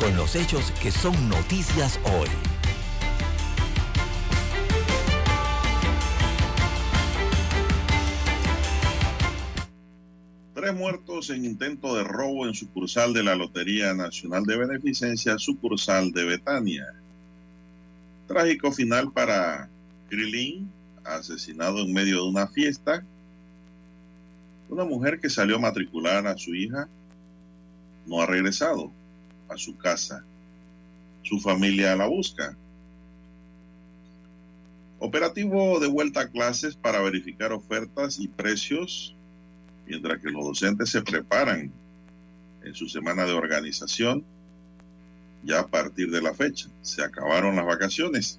con los hechos que son noticias hoy. Tres muertos en intento de robo en sucursal de la Lotería Nacional de Beneficencia, sucursal de Betania. Trágico final para Krilin, asesinado en medio de una fiesta. Una mujer que salió a matricular a su hija no ha regresado a su casa. Su familia la busca. Operativo de vuelta a clases para verificar ofertas y precios, mientras que los docentes se preparan en su semana de organización. Ya a partir de la fecha, se acabaron las vacaciones.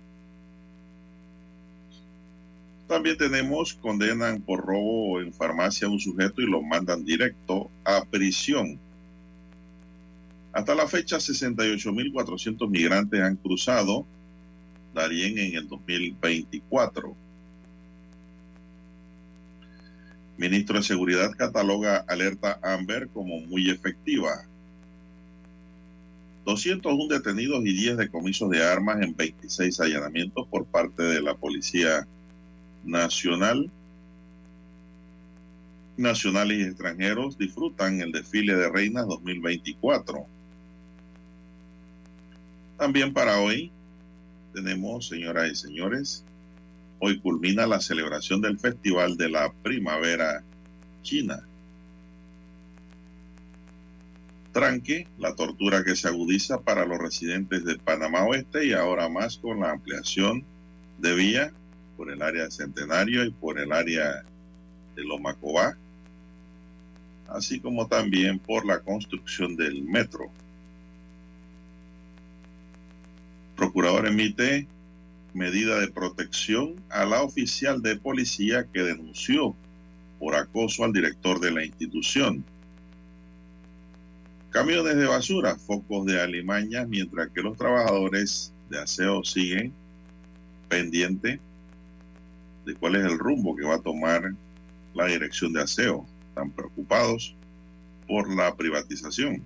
También tenemos, condenan por robo en farmacia a un sujeto y lo mandan directo a prisión. Hasta la fecha, 68.400 migrantes han cruzado Darién en el 2024. Ministro de Seguridad cataloga alerta Amber como muy efectiva. 201 detenidos y 10 decomisos de armas en 26 allanamientos por parte de la Policía Nacional. Nacionales y extranjeros disfrutan el desfile de reinas 2024. También para hoy tenemos, señoras y señores, hoy culmina la celebración del Festival de la Primavera China. Tranque, la tortura que se agudiza para los residentes de Panamá Oeste y ahora más con la ampliación de vía por el área Centenario y por el área de Lomacobá, así como también por la construcción del metro. Procurador emite medida de protección a la oficial de policía que denunció por acoso al director de la institución. Camiones de basura, focos de alimañas, mientras que los trabajadores de aseo siguen pendientes de cuál es el rumbo que va a tomar la dirección de aseo. Están preocupados por la privatización.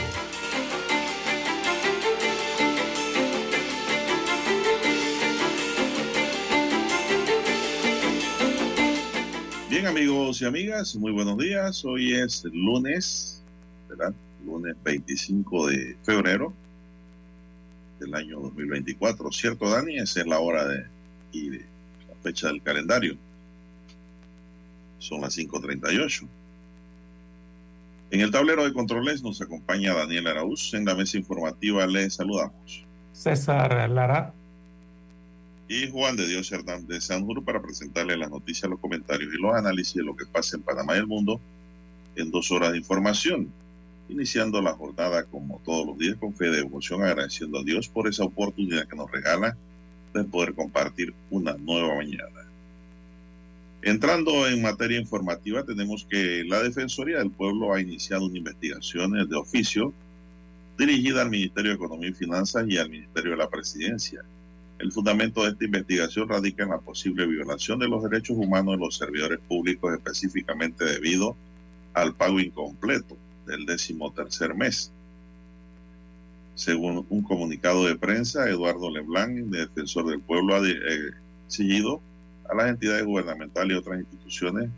Amigos y amigas, muy buenos días. Hoy es lunes, ¿verdad? Lunes 25 de febrero del año 2024. ¿Cierto, Dani? Esa es la hora de, y de la fecha del calendario. Son las 5.38. En el tablero de controles nos acompaña Daniel Araúz. En la mesa informativa le saludamos. César Lara. Y Juan de Dios Hernández Sanjur para presentarle las noticias, los comentarios y los análisis de lo que pasa en Panamá y el mundo en dos horas de información. Iniciando la jornada como todos los días con fe de devoción, agradeciendo a Dios por esa oportunidad que nos regala de poder compartir una nueva mañana. Entrando en materia informativa, tenemos que la Defensoría del Pueblo ha iniciado una investigación de oficio dirigida al Ministerio de Economía y Finanzas y al Ministerio de la Presidencia el fundamento de esta investigación radica en la posible violación de los derechos humanos de los servidores públicos, específicamente debido al pago incompleto del décimo tercer mes. Según un comunicado de prensa, Eduardo Leblanc, defensor del pueblo, ha exigido a las entidades gubernamentales y otras instituciones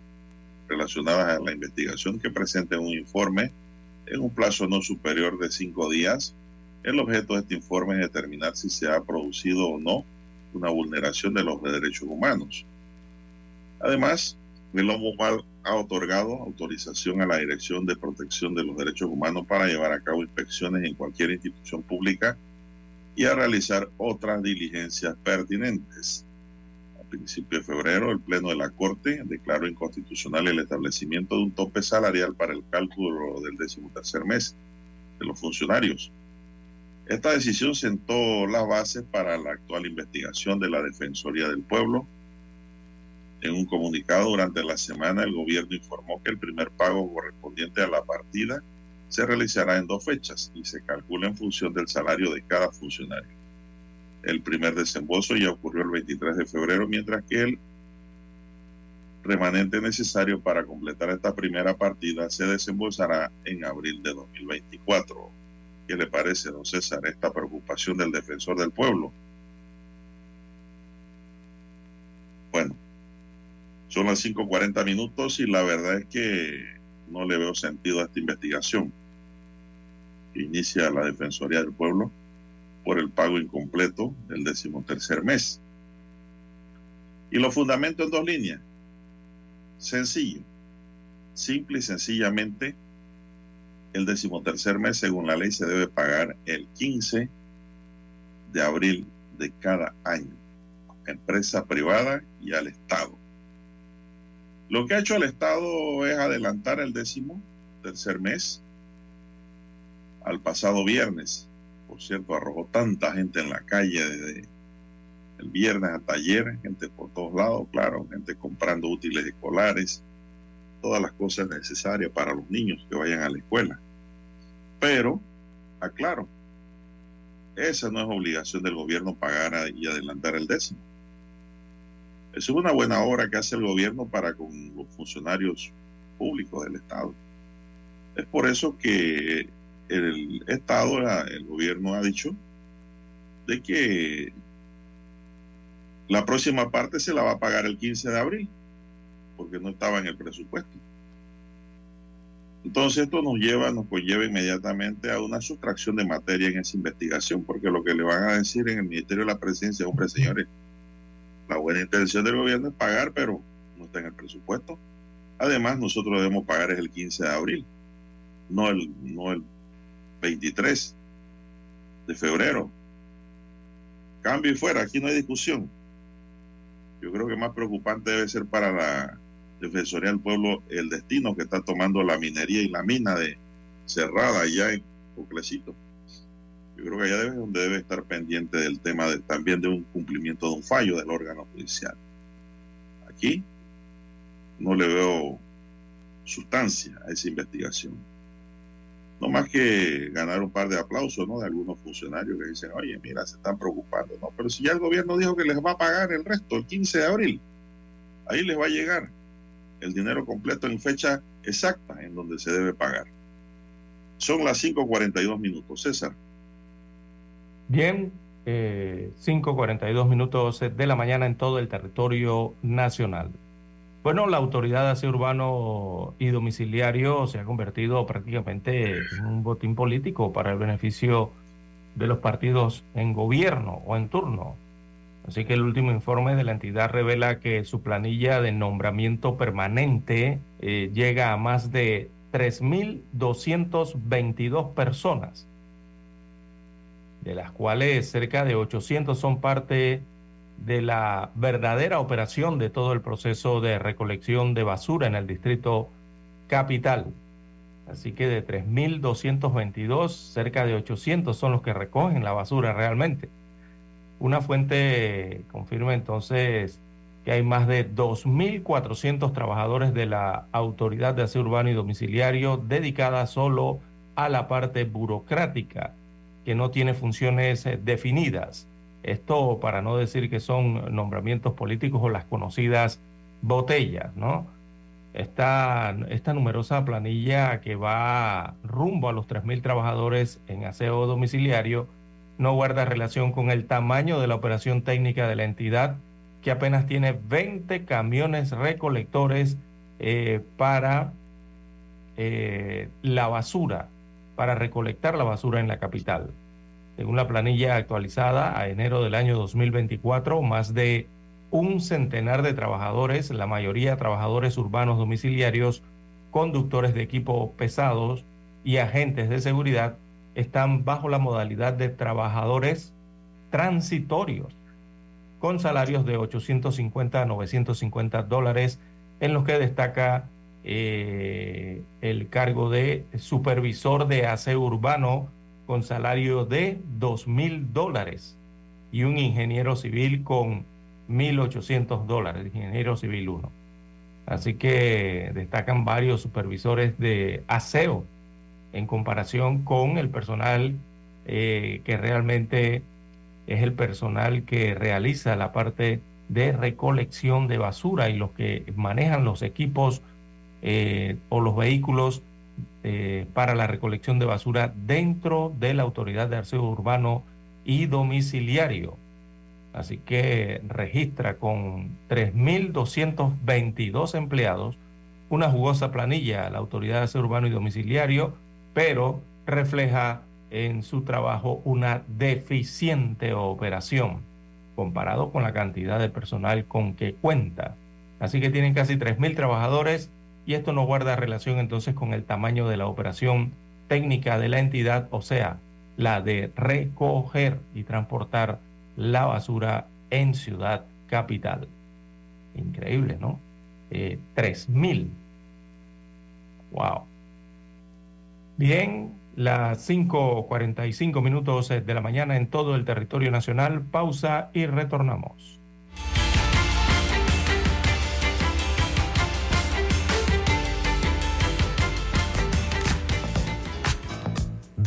relacionadas a la investigación que presenten un informe en un plazo no superior de cinco días el objeto de este informe es determinar si se ha producido o no una vulneración de los derechos humanos. Además, el OMOPAL ha otorgado autorización a la Dirección de Protección de los Derechos Humanos para llevar a cabo inspecciones en cualquier institución pública y a realizar otras diligencias pertinentes. A principios de febrero, el Pleno de la Corte declaró inconstitucional el establecimiento de un tope salarial para el cálculo del decimotercer mes de los funcionarios esta decisión sentó las bases para la actual investigación de la Defensoría del Pueblo. En un comunicado durante la semana, el gobierno informó que el primer pago correspondiente a la partida se realizará en dos fechas y se calcula en función del salario de cada funcionario. El primer desembolso ya ocurrió el 23 de febrero, mientras que el remanente necesario para completar esta primera partida se desembolsará en abril de 2024. ¿Qué le parece, don César, esta preocupación del defensor del pueblo? Bueno, son las 5.40 minutos y la verdad es que no le veo sentido a esta investigación que inicia la Defensoría del Pueblo por el pago incompleto del decimotercer mes. Y lo fundamento en dos líneas. Sencillo. Simple y sencillamente el decimotercer mes, según la ley, se debe pagar el 15 de abril de cada año empresa privada y al Estado. Lo que ha hecho el Estado es adelantar el décimo tercer mes al pasado viernes. Por cierto, arrojó tanta gente en la calle desde el viernes hasta ayer, gente por todos lados, claro, gente comprando útiles escolares, todas las cosas necesarias para los niños que vayan a la escuela. Pero, aclaro, esa no es obligación del gobierno pagar y adelantar el décimo. Es una buena obra que hace el gobierno para con los funcionarios públicos del Estado. Es por eso que el Estado, el gobierno ha dicho de que la próxima parte se la va a pagar el 15 de abril, porque no estaba en el presupuesto. Entonces esto nos lleva, nos conlleva inmediatamente a una sustracción de materia en esa investigación, porque lo que le van a decir en el Ministerio de la Presidencia, hombre, señores, la buena intención del gobierno es pagar, pero no está en el presupuesto. Además, nosotros debemos pagar es el 15 de abril, no el, no el 23 de febrero. Cambio y fuera, aquí no hay discusión. Yo creo que más preocupante debe ser para la Defensoría del Pueblo el destino que está tomando la minería y la mina de cerrada allá en Coclecito. Yo creo que allá debe donde debe estar pendiente del tema de, también de un cumplimiento de un fallo del órgano judicial. Aquí no le veo sustancia a esa investigación. No más que ganar un par de aplausos ¿no? de algunos funcionarios que dicen, oye, mira, se están preocupando. No, pero si ya el gobierno dijo que les va a pagar el resto el 15 de abril, ahí les va a llegar el dinero completo en fecha exacta en donde se debe pagar. Son las 5.42 minutos. César. Bien, eh, 5.42 minutos de la mañana en todo el territorio nacional. Bueno, la autoridad de urbano y domiciliario se ha convertido prácticamente en un botín político para el beneficio de los partidos en gobierno o en turno. Así que el último informe de la entidad revela que su planilla de nombramiento permanente eh, llega a más de 3.222 personas, de las cuales cerca de 800 son parte de la verdadera operación de todo el proceso de recolección de basura en el distrito capital. Así que de 3.222, cerca de 800 son los que recogen la basura realmente. Una fuente confirma entonces que hay más de 2.400 trabajadores de la Autoridad de Aseo Urbano y Domiciliario dedicada solo a la parte burocrática, que no tiene funciones eh, definidas. Esto para no decir que son nombramientos políticos o las conocidas botellas, ¿no? Esta, esta numerosa planilla que va rumbo a los 3.000 trabajadores en aseo domiciliario no guarda relación con el tamaño de la operación técnica de la entidad, que apenas tiene 20 camiones recolectores eh, para eh, la basura, para recolectar la basura en la capital. Según la planilla actualizada a enero del año 2024, más de un centenar de trabajadores, la mayoría trabajadores urbanos domiciliarios, conductores de equipos pesados y agentes de seguridad, están bajo la modalidad de trabajadores transitorios, con salarios de 850 a 950 dólares, en los que destaca eh, el cargo de supervisor de aseo urbano con salario de 2 mil dólares y un ingeniero civil con 1.800 dólares, ingeniero civil 1. Así que destacan varios supervisores de aseo en comparación con el personal eh, que realmente es el personal que realiza la parte de recolección de basura y los que manejan los equipos eh, o los vehículos eh, para la recolección de basura dentro de la autoridad de aseo urbano y domiciliario. Así que registra con 3.222 empleados una jugosa planilla la Autoridad de Aseo Urbano y Domiciliario, pero refleja en su trabajo una deficiente operación comparado con la cantidad de personal con que cuenta. Así que tienen casi 3.000 trabajadores y esto no guarda relación entonces con el tamaño de la operación técnica de la entidad, o sea, la de recoger y transportar la basura en Ciudad Capital. Increíble, ¿no? Eh, 3.000. Wow. Bien, las 5.45 minutos de la mañana en todo el territorio nacional. Pausa y retornamos.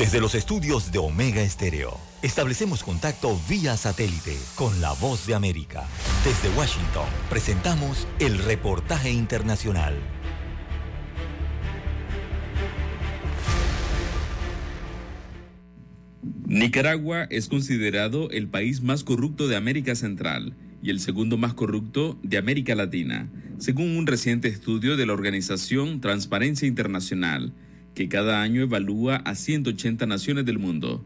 Desde los estudios de Omega Estéreo, establecemos contacto vía satélite con la voz de América. Desde Washington, presentamos el reportaje internacional. Nicaragua es considerado el país más corrupto de América Central y el segundo más corrupto de América Latina, según un reciente estudio de la organización Transparencia Internacional que cada año evalúa a 180 naciones del mundo.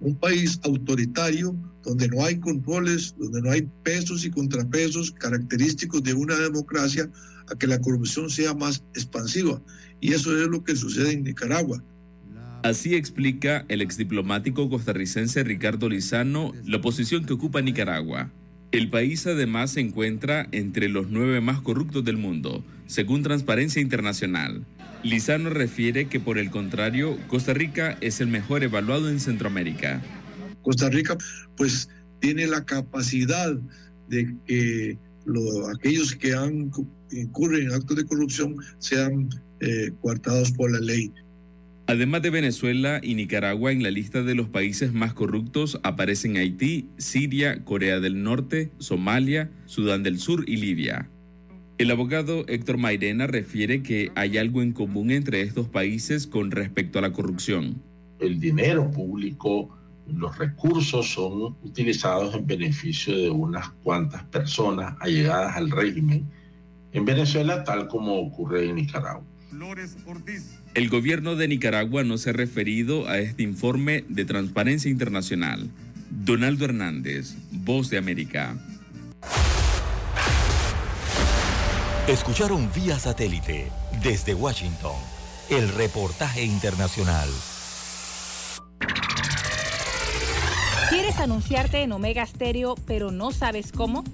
Un país autoritario donde no hay controles, donde no hay pesos y contrapesos característicos de una democracia a que la corrupción sea más expansiva. Y eso es lo que sucede en Nicaragua. Así explica el exdiplomático costarricense Ricardo Lizano la posición que ocupa Nicaragua. El país además se encuentra entre los nueve más corruptos del mundo, según Transparencia Internacional. Lizano refiere que por el contrario, Costa Rica es el mejor evaluado en Centroamérica. Costa Rica pues tiene la capacidad de que aquellos que han, incurren en actos de corrupción sean eh, coartados por la ley. Además de Venezuela y Nicaragua, en la lista de los países más corruptos aparecen Haití, Siria, Corea del Norte, Somalia, Sudán del Sur y Libia. El abogado Héctor Mairena refiere que hay algo en común entre estos países con respecto a la corrupción. El dinero público los recursos son utilizados en beneficio de unas cuantas personas allegadas al régimen en Venezuela, tal como ocurre en Nicaragua. El gobierno de Nicaragua no se ha referido a este informe de Transparencia Internacional. Donaldo Hernández, Voz de América. Escucharon vía satélite desde Washington el reportaje internacional. ¿Quieres anunciarte en Omega Stereo pero no sabes cómo?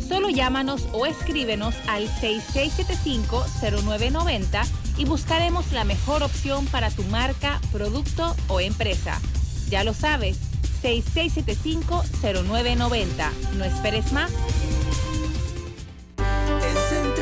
Solo llámanos o escríbenos al 6675-0990 y buscaremos la mejor opción para tu marca, producto o empresa. Ya lo sabes, 6675-0990. No esperes más.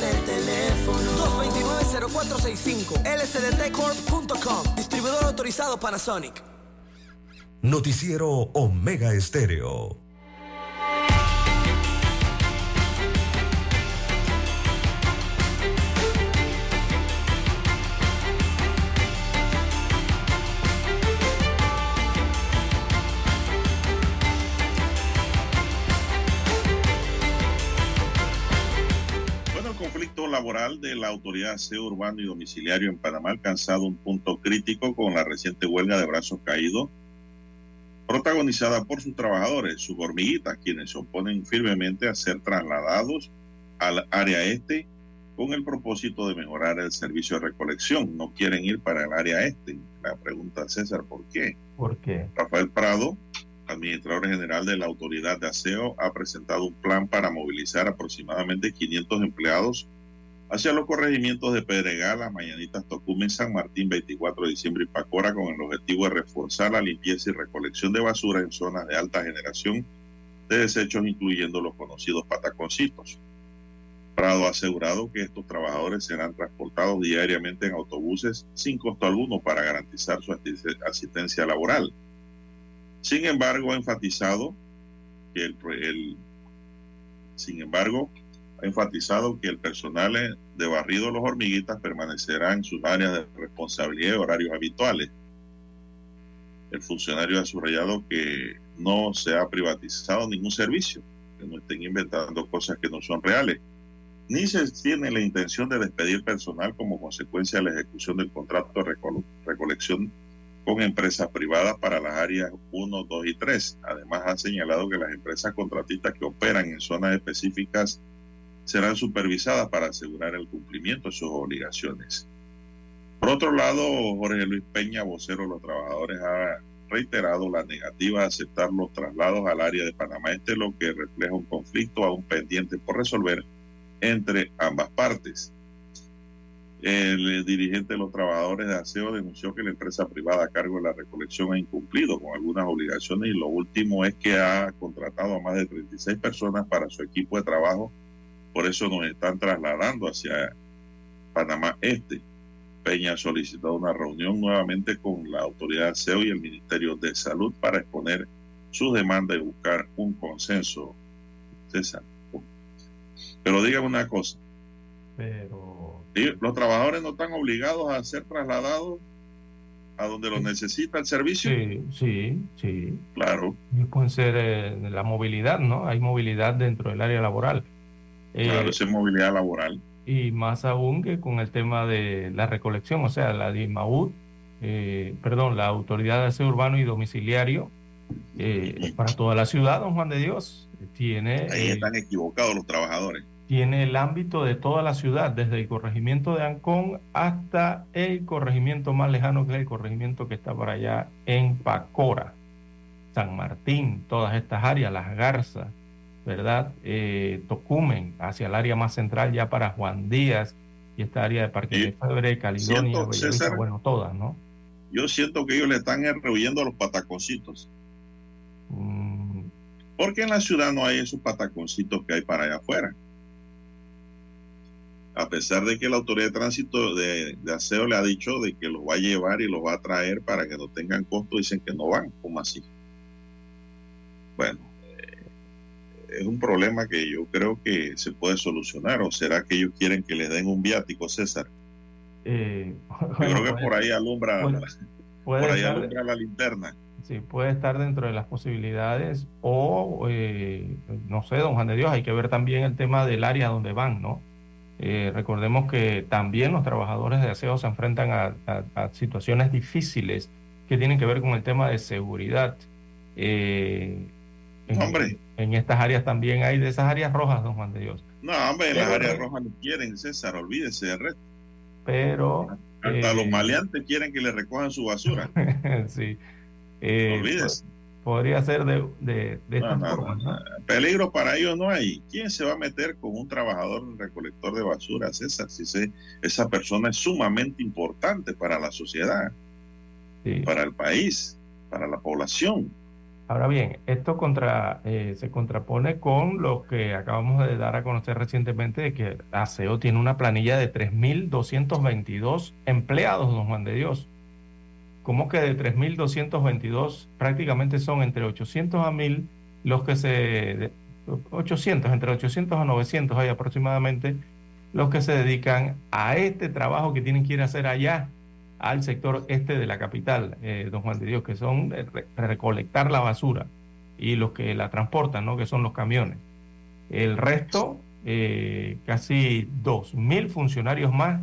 Del teléfono. 229-0465 lsdtcorp.com Distribuidor autorizado Panasonic. Noticiero Omega Estéreo. Laboral de la Autoridad de Aseo Urbano y Domiciliario en Panamá ha alcanzado un punto crítico con la reciente huelga de brazos caídos protagonizada por sus trabajadores, sus hormiguitas, quienes se oponen firmemente a ser trasladados al área este con el propósito de mejorar el servicio de recolección. No quieren ir para el área este. La pregunta César, ¿por qué? ¿Por qué? Rafael Prado, administrador general de la Autoridad de Aseo, ha presentado un plan para movilizar aproximadamente 500 empleados hacia los corregimientos de Pedregal, Las Mañanitas, Tocumen, San Martín, 24 de diciembre y Pacora, con el objetivo de reforzar la limpieza y recolección de basura en zonas de alta generación de desechos, incluyendo los conocidos pataconcitos. Prado ha asegurado que estos trabajadores serán transportados diariamente en autobuses sin costo alguno para garantizar su asistencia laboral. Sin embargo, ha enfatizado que el, el sin embargo, ha enfatizado que el personal de barrido Los Hormiguitas permanecerá en sus áreas de responsabilidad y horarios habituales. El funcionario ha subrayado que no se ha privatizado ningún servicio, que no estén inventando cosas que no son reales, ni se tiene la intención de despedir personal como consecuencia de la ejecución del contrato de recole recolección con empresas privadas para las áreas 1, 2 y 3. Además, ha señalado que las empresas contratistas que operan en zonas específicas serán supervisadas para asegurar el cumplimiento de sus obligaciones. Por otro lado, Jorge Luis Peña, vocero de los trabajadores, ha reiterado la negativa de aceptar los traslados al área de Panamá Este, lo que refleja un conflicto aún pendiente por resolver entre ambas partes. El dirigente de los trabajadores de aseo denunció que la empresa privada a cargo de la recolección ha incumplido con algunas obligaciones y lo último es que ha contratado a más de 36 personas para su equipo de trabajo por eso nos están trasladando hacia Panamá Este. Peña ha solicitado una reunión nuevamente con la autoridad SEO y el Ministerio de Salud para exponer sus demandas y buscar un consenso. César. Pero dígame una cosa. Pero... Los trabajadores no están obligados a ser trasladados a donde los necesita el servicio. Sí, sí, sí. Claro. Y pueden ser eh, la movilidad, ¿no? Hay movilidad dentro del área laboral. Claro, Eh, esa es movilidad laboral. y más aún que con el tema de la recolección, o sea, la DIMAUD, eh, perdón, la Autoridad de Aseo Urbano y Domiciliario eh, para toda la ciudad, don Juan de Dios, tiene, Ahí están equivocados los trabajadores. tiene el ámbito de toda la ciudad, desde el corregimiento de Ancón hasta el corregimiento más lejano, que es el corregimiento que está por allá en Pacora, San Martín, todas estas áreas, Las Garzas, ¿verdad? Eh, Tocumen, hacia el área más central, ya para Juan Díaz, y esta área de Parque de Febre, Caledonia, bueno, todas, ¿no? Yo siento que ellos le están rehuyendo a los pataconcitos. Mm. Porque en la ciudad no hay esos pataconcitos que hay para allá afuera. A pesar de que la autoridad de tránsito de, aseo le ha dicho de que los va a llevar y los va a traer para que no tengan costo, dicen que no van. ¿Cómo así? Bueno, es un problema que yo creo que se puede solucionar. ¿O será que ellos quieren que les den un viático, César? Eh, Yo creo que por ahí alumbra, por ahí alumbra la linterna. Sí, puede estar dentro de las posibilidades o, eh, no sé, don Juan de Dios, hay que ver también el tema del área donde van, ¿no? Eh, recordemos que también los trabajadores de aseo se enfrentan a, situaciones difíciles que tienen que ver con el tema de seguridad. En, hombre. En estas áreas también hay de esas áreas rojas, don Juan de Dios. No, hombre, en las áreas rojas no quieren, César, olvídese de resto pero... Hasta los eh, maleantes quieren que le recojan su basura. sí. Eh, Olvídese. Podría ser de, de, esta forma. Peligro para ellos no hay. ¿Quién se va a meter con un trabajador recolector de basura, César? Si esa persona es sumamente importante para la sociedad, para el país, para la población. Ahora bien, esto contra, eh, se contrapone con lo que acabamos de dar a conocer recientemente de que ASEO tiene una planilla de 3.222 empleados, don Juan de Dios. ¿Cómo que de 3.222 prácticamente son entre 800 a 1.000 los que se... 800, entre 800 a 900 hay aproximadamente los que se dedican a este trabajo que tienen que ir a hacer allá al sector este de la capital, eh, don Juan de Dios, que son recolectar la basura y los que la transportan, ¿no? que son los camiones. El resto, eh, casi 2.000 funcionarios más,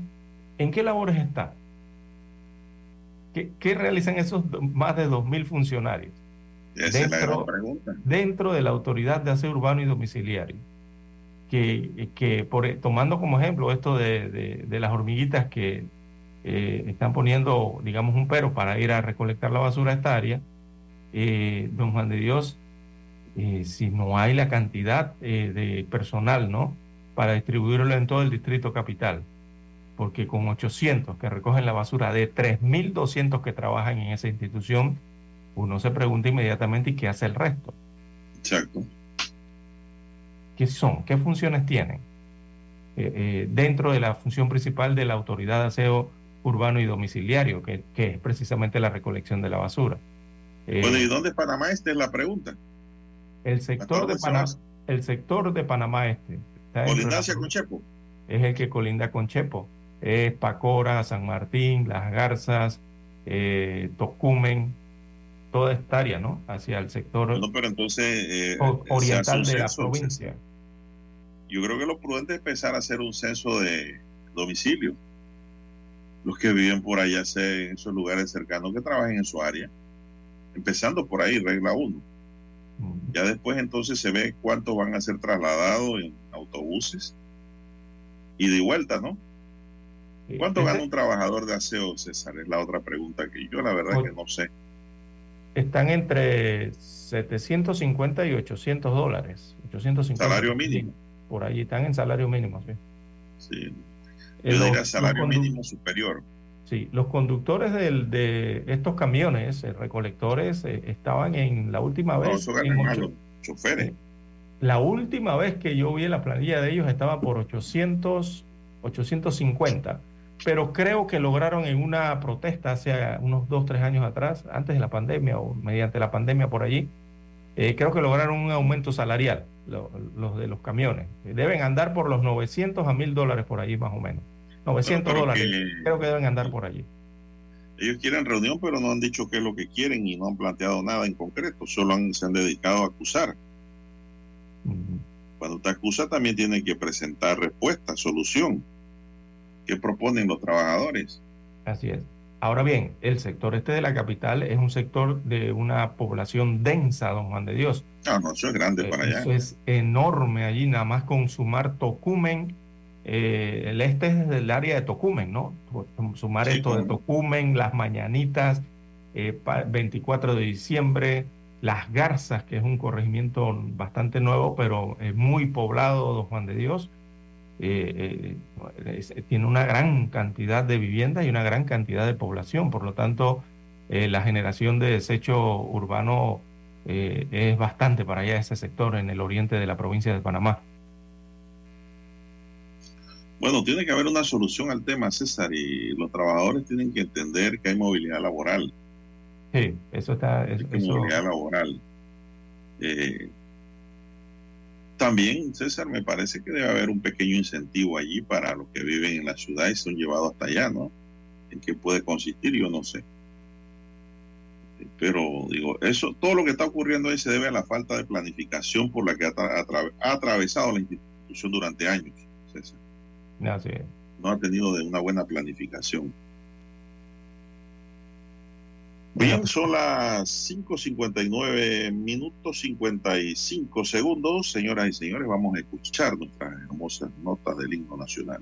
¿en qué labores están? ¿Qué, realizan esos más de 2.000 funcionarios? dentro, dentro de la autoridad de aseo urbano y domiciliario. Que, que por, tomando como ejemplo esto de las hormiguitas que eh, están poniendo, digamos, un pero para ir a recolectar la basura a esta área, eh, don Juan de Dios, eh, si no hay la cantidad de personal, ¿no? Para distribuirlo en todo el distrito capital, porque con 800 que recogen la basura de 3.200 que trabajan en esa institución, uno se pregunta inmediatamente ¿y qué hace el resto? Exacto. ¿Qué son? ¿Qué funciones tienen? dentro de la función principal de la autoridad de aseo urbano y domiciliario, que, es precisamente la recolección de la basura. bueno, ¿y eh, dónde es Panamá Este es la pregunta? El sector, de Panamá, el sector de Panamá Este. ¿Colindancia con Chepo? Es el que colinda con Chepo. Es Pacora, San Martín, Las Garzas, eh, Tocumen, toda esta área, ¿no? Hacia el sector no, pero entonces, eh, oriental de la provincia. Yo creo que lo prudente es empezar a hacer un censo de domicilio los que viven por allá en esos lugares cercanos que trabajen en su área. Empezando por ahí, regla uno. Ya después entonces se ve cuántos van a ser trasladados en autobuses y de vuelta, ¿no? ¿Cuánto gana un trabajador de aseo, César? Es la otra pregunta que yo la verdad que no sé. Están entre 750 y 800 dólares. 850 salario mínimo. Por allí están en salario mínimo, sí. Sí, yo salario mínimo superior. Sí, los conductores de estos camiones, eh, recolectores, eh, estaban en la última vez. choferes. La última vez que yo vi la planilla de ellos estaba por 800, 850, pero creo que lograron en una protesta hace unos dos, tres años atrás, antes de la pandemia o mediante la pandemia por allí, eh, creo que lograron un aumento salarial, los de los camiones. Deben andar por los 900 a 1000 dólares por allí más o menos. 900 dólares. Creo que deben andar por allí. Ellos quieren reunión, pero no han dicho qué es lo que quieren y no han planteado nada en concreto. Solo se han dedicado a acusar. Cuando te acusa, también tiene que presentar respuesta, solución. ¿Qué proponen los trabajadores? Así es. Ahora bien, el sector este de la capital es un sector de una población densa, don Juan de Dios. Ah, no, eso es grande para allá. Eso es enorme allí, nada más con sumar Tocumen eh, el este es del área de Tocumen, ¿no? Sumar esto de Tocumen, las mañanitas, 24 eh, de diciembre, las Garzas, que es un corregimiento bastante nuevo, pero muy poblado, don Juan de Dios. eh, tiene una gran cantidad de viviendas y una gran cantidad de población. Por lo tanto, la generación de desecho urbano es bastante para allá ese sector en el oriente de la provincia de Panamá. Bueno, tiene que haber una solución al tema, César, y los trabajadores tienen que entender que hay movilidad laboral. Sí, eso está. Hay movilidad laboral. Eh, también, César, me parece que debe haber un pequeño incentivo allí para los que viven en la ciudad y son llevados hasta allá, ¿no? ¿En qué puede consistir? Yo no sé. Pero digo, eso, todo lo que está ocurriendo ahí se debe a la falta de planificación por la que ha, ha atravesado la institución durante años, César. No ha tenido de una buena planificación. Bien, son las 5.59 minutos 55 segundos. Señoras y señores, vamos a escuchar nuestras hermosas notas del himno nacional.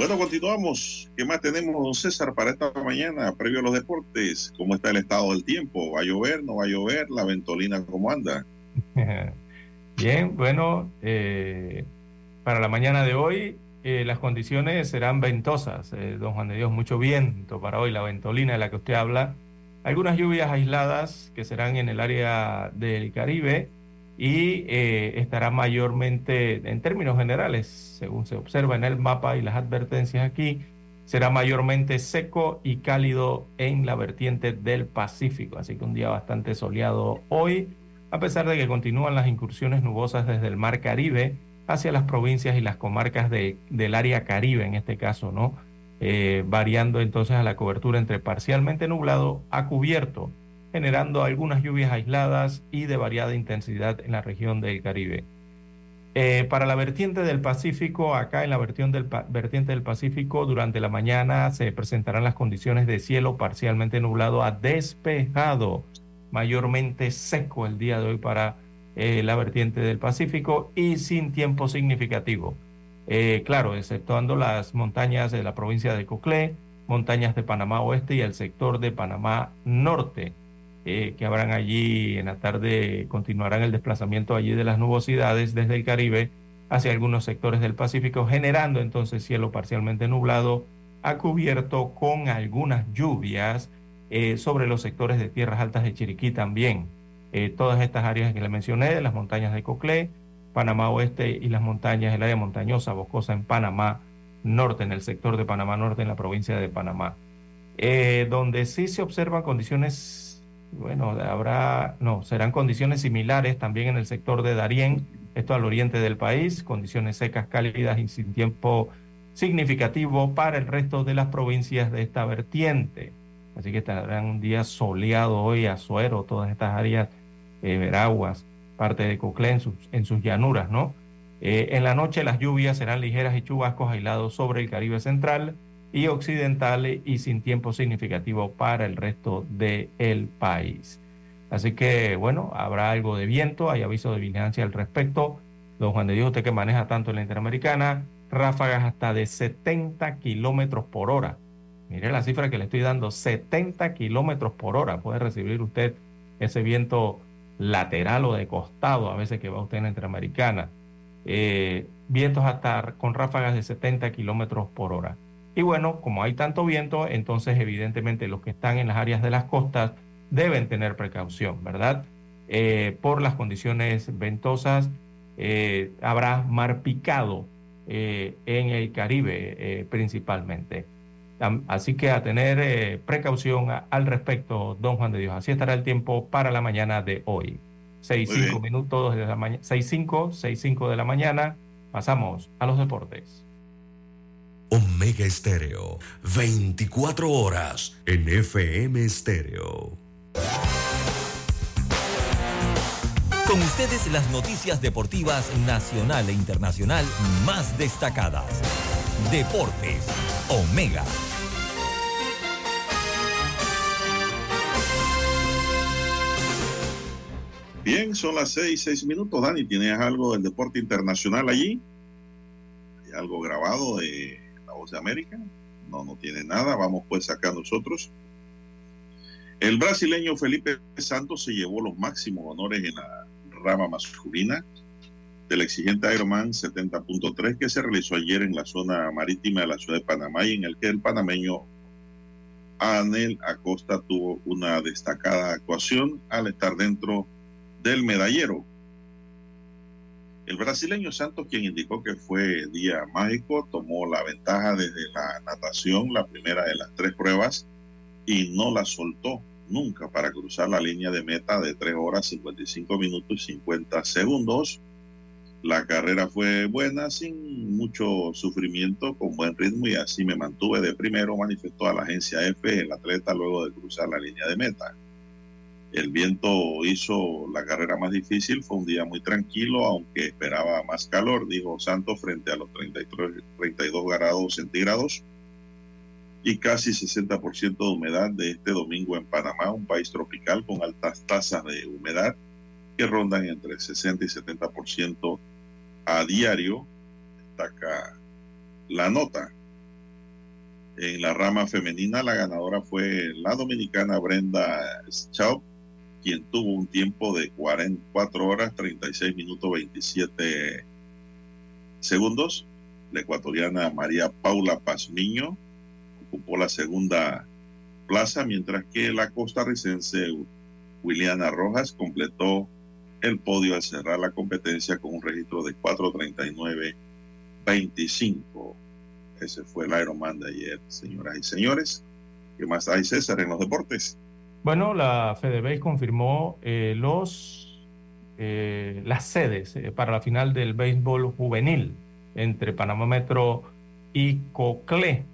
Bueno, continuamos. ¿Qué más tenemos, don César, para esta mañana, previo a los deportes? ¿Cómo está el estado del tiempo? ¿Va a llover? ¿No va a llover? ¿La ventolina cómo anda? Bien, bueno, eh, para la mañana de hoy eh, las condiciones serán ventosas, eh, don Juan de Dios, mucho viento para hoy, la ventolina de la que usted habla. Algunas lluvias aisladas que serán en el área del Caribe y eh, estará mayormente, en términos generales, según se observa en el mapa y las advertencias aquí, será mayormente seco y cálido en la vertiente del Pacífico. Así que un día bastante soleado hoy, a pesar de que continúan las incursiones nubosas desde el Mar Caribe hacia las provincias y las comarcas del área Caribe, en este caso, ¿no? Eh, variando entonces a la cobertura entre parcialmente nublado a cubierto generando algunas lluvias aisladas y de variada intensidad en la región del Caribe. Eh, para la vertiente del Pacífico, acá en la vertiente del, vertiente del Pacífico, durante la mañana se presentarán las condiciones de cielo parcialmente nublado a despejado, mayormente seco el día de hoy para eh, la vertiente del Pacífico y sin tiempo significativo. Eh, claro, exceptuando las montañas de la provincia de Coclé, montañas de Panamá Oeste y el sector de Panamá Norte. Eh, que habrán allí en la tarde, continuarán el desplazamiento allí de las nubosidades desde el Caribe hacia algunos sectores del Pacífico, generando entonces cielo parcialmente nublado a cubierto con algunas lluvias eh, sobre los sectores de tierras altas de Chiriquí también. Eh, todas estas áreas que le mencioné, las montañas de Coclé, Panamá Oeste y las montañas, el área montañosa boscosa en Panamá Norte, en el sector de Panamá Norte, en la provincia de Panamá. donde sí se observan condiciones bueno, habrá, no, serán condiciones similares también en el sector de Darién, esto al oriente del país, condiciones secas, cálidas y sin tiempo significativo para el resto de las provincias de esta vertiente. Así que tendrán un día soleado hoy, Azuero, todas estas áreas, eh, Veraguas, parte de Coclé en sus, en sus llanuras, ¿no? Eh, en la noche las lluvias serán ligeras y chubascos aislados sobre el Caribe central, y occidentales y sin tiempo significativo para el resto del país. Así que, bueno, habrá algo de viento, hay aviso de vigilancia al respecto. Don Juan de Dios, usted que maneja tanto en la Interamericana, ráfagas hasta de 70 kilómetros por hora. Mire la cifra que le estoy dando, 70 kilómetros por hora. Puede recibir usted ese viento lateral o de costado, a veces que va usted en la Interamericana. Eh, vientos hasta con ráfagas de 70 kilómetros por hora. Y bueno, como hay tanto viento, entonces evidentemente los que están en las áreas de las costas deben tener precaución, ¿verdad? Eh, por las condiciones ventosas, eh, habrá mar picado eh, en el Caribe principalmente. Así que a tener precaución al respecto, don Juan de Dios. Así estará el tiempo para la mañana de hoy. 6-5 minutos de la mañana, 6-5, 6-5 de la mañana. Pasamos a los deportes. Omega Estéreo, 24 horas en FM Estéreo. Con ustedes las noticias deportivas nacional e internacional más destacadas. Deportes, Omega. Bien, son las seis, seis minutos. Dani, ¿tienes algo del deporte internacional allí? ¿Hay algo grabado de de América. No, no tiene nada. Vamos pues acá nosotros. El brasileño Felipe Santos se llevó los máximos honores en la rama masculina del exigente Ironman 70.3 que se realizó ayer en la zona marítima de la ciudad de Panamá y en el que el panameño Anel Acosta tuvo una destacada actuación al estar dentro del medallero. El brasileño Santos, quien indicó que fue día mágico, tomó la ventaja desde la natación, la primera de las tres pruebas, y no la soltó nunca para cruzar la línea de meta de 3 horas 55 minutos y 50 segundos. La carrera fue buena, sin mucho sufrimiento, con buen ritmo y así me mantuve de primero, manifestó a la agencia F el atleta luego de cruzar la línea de meta. El viento hizo la carrera más difícil, fue un día muy tranquilo, aunque esperaba más calor, dijo Santos, frente a los 33, 32 grados centígrados y casi 60% de humedad de este domingo en Panamá, un país tropical con altas tasas de humedad que rondan entre 60 y 70% a diario, destaca la nota. En la rama femenina, la ganadora fue la dominicana Brenda Schaub quien tuvo un tiempo de 44 horas, 36 minutos, 27 segundos. La ecuatoriana María Paula Pazmiño ocupó la segunda plaza, mientras que la costarricense Williana Rojas completó el podio al cerrar la competencia con un registro de 4.39.25. Ese fue el Ironman de ayer, señoras y señores. ¿Qué más hay, César, en los deportes? Bueno, la FedeBase confirmó eh, los, eh, las sedes eh, para la final del béisbol juvenil entre Panamá Metro y Coclé.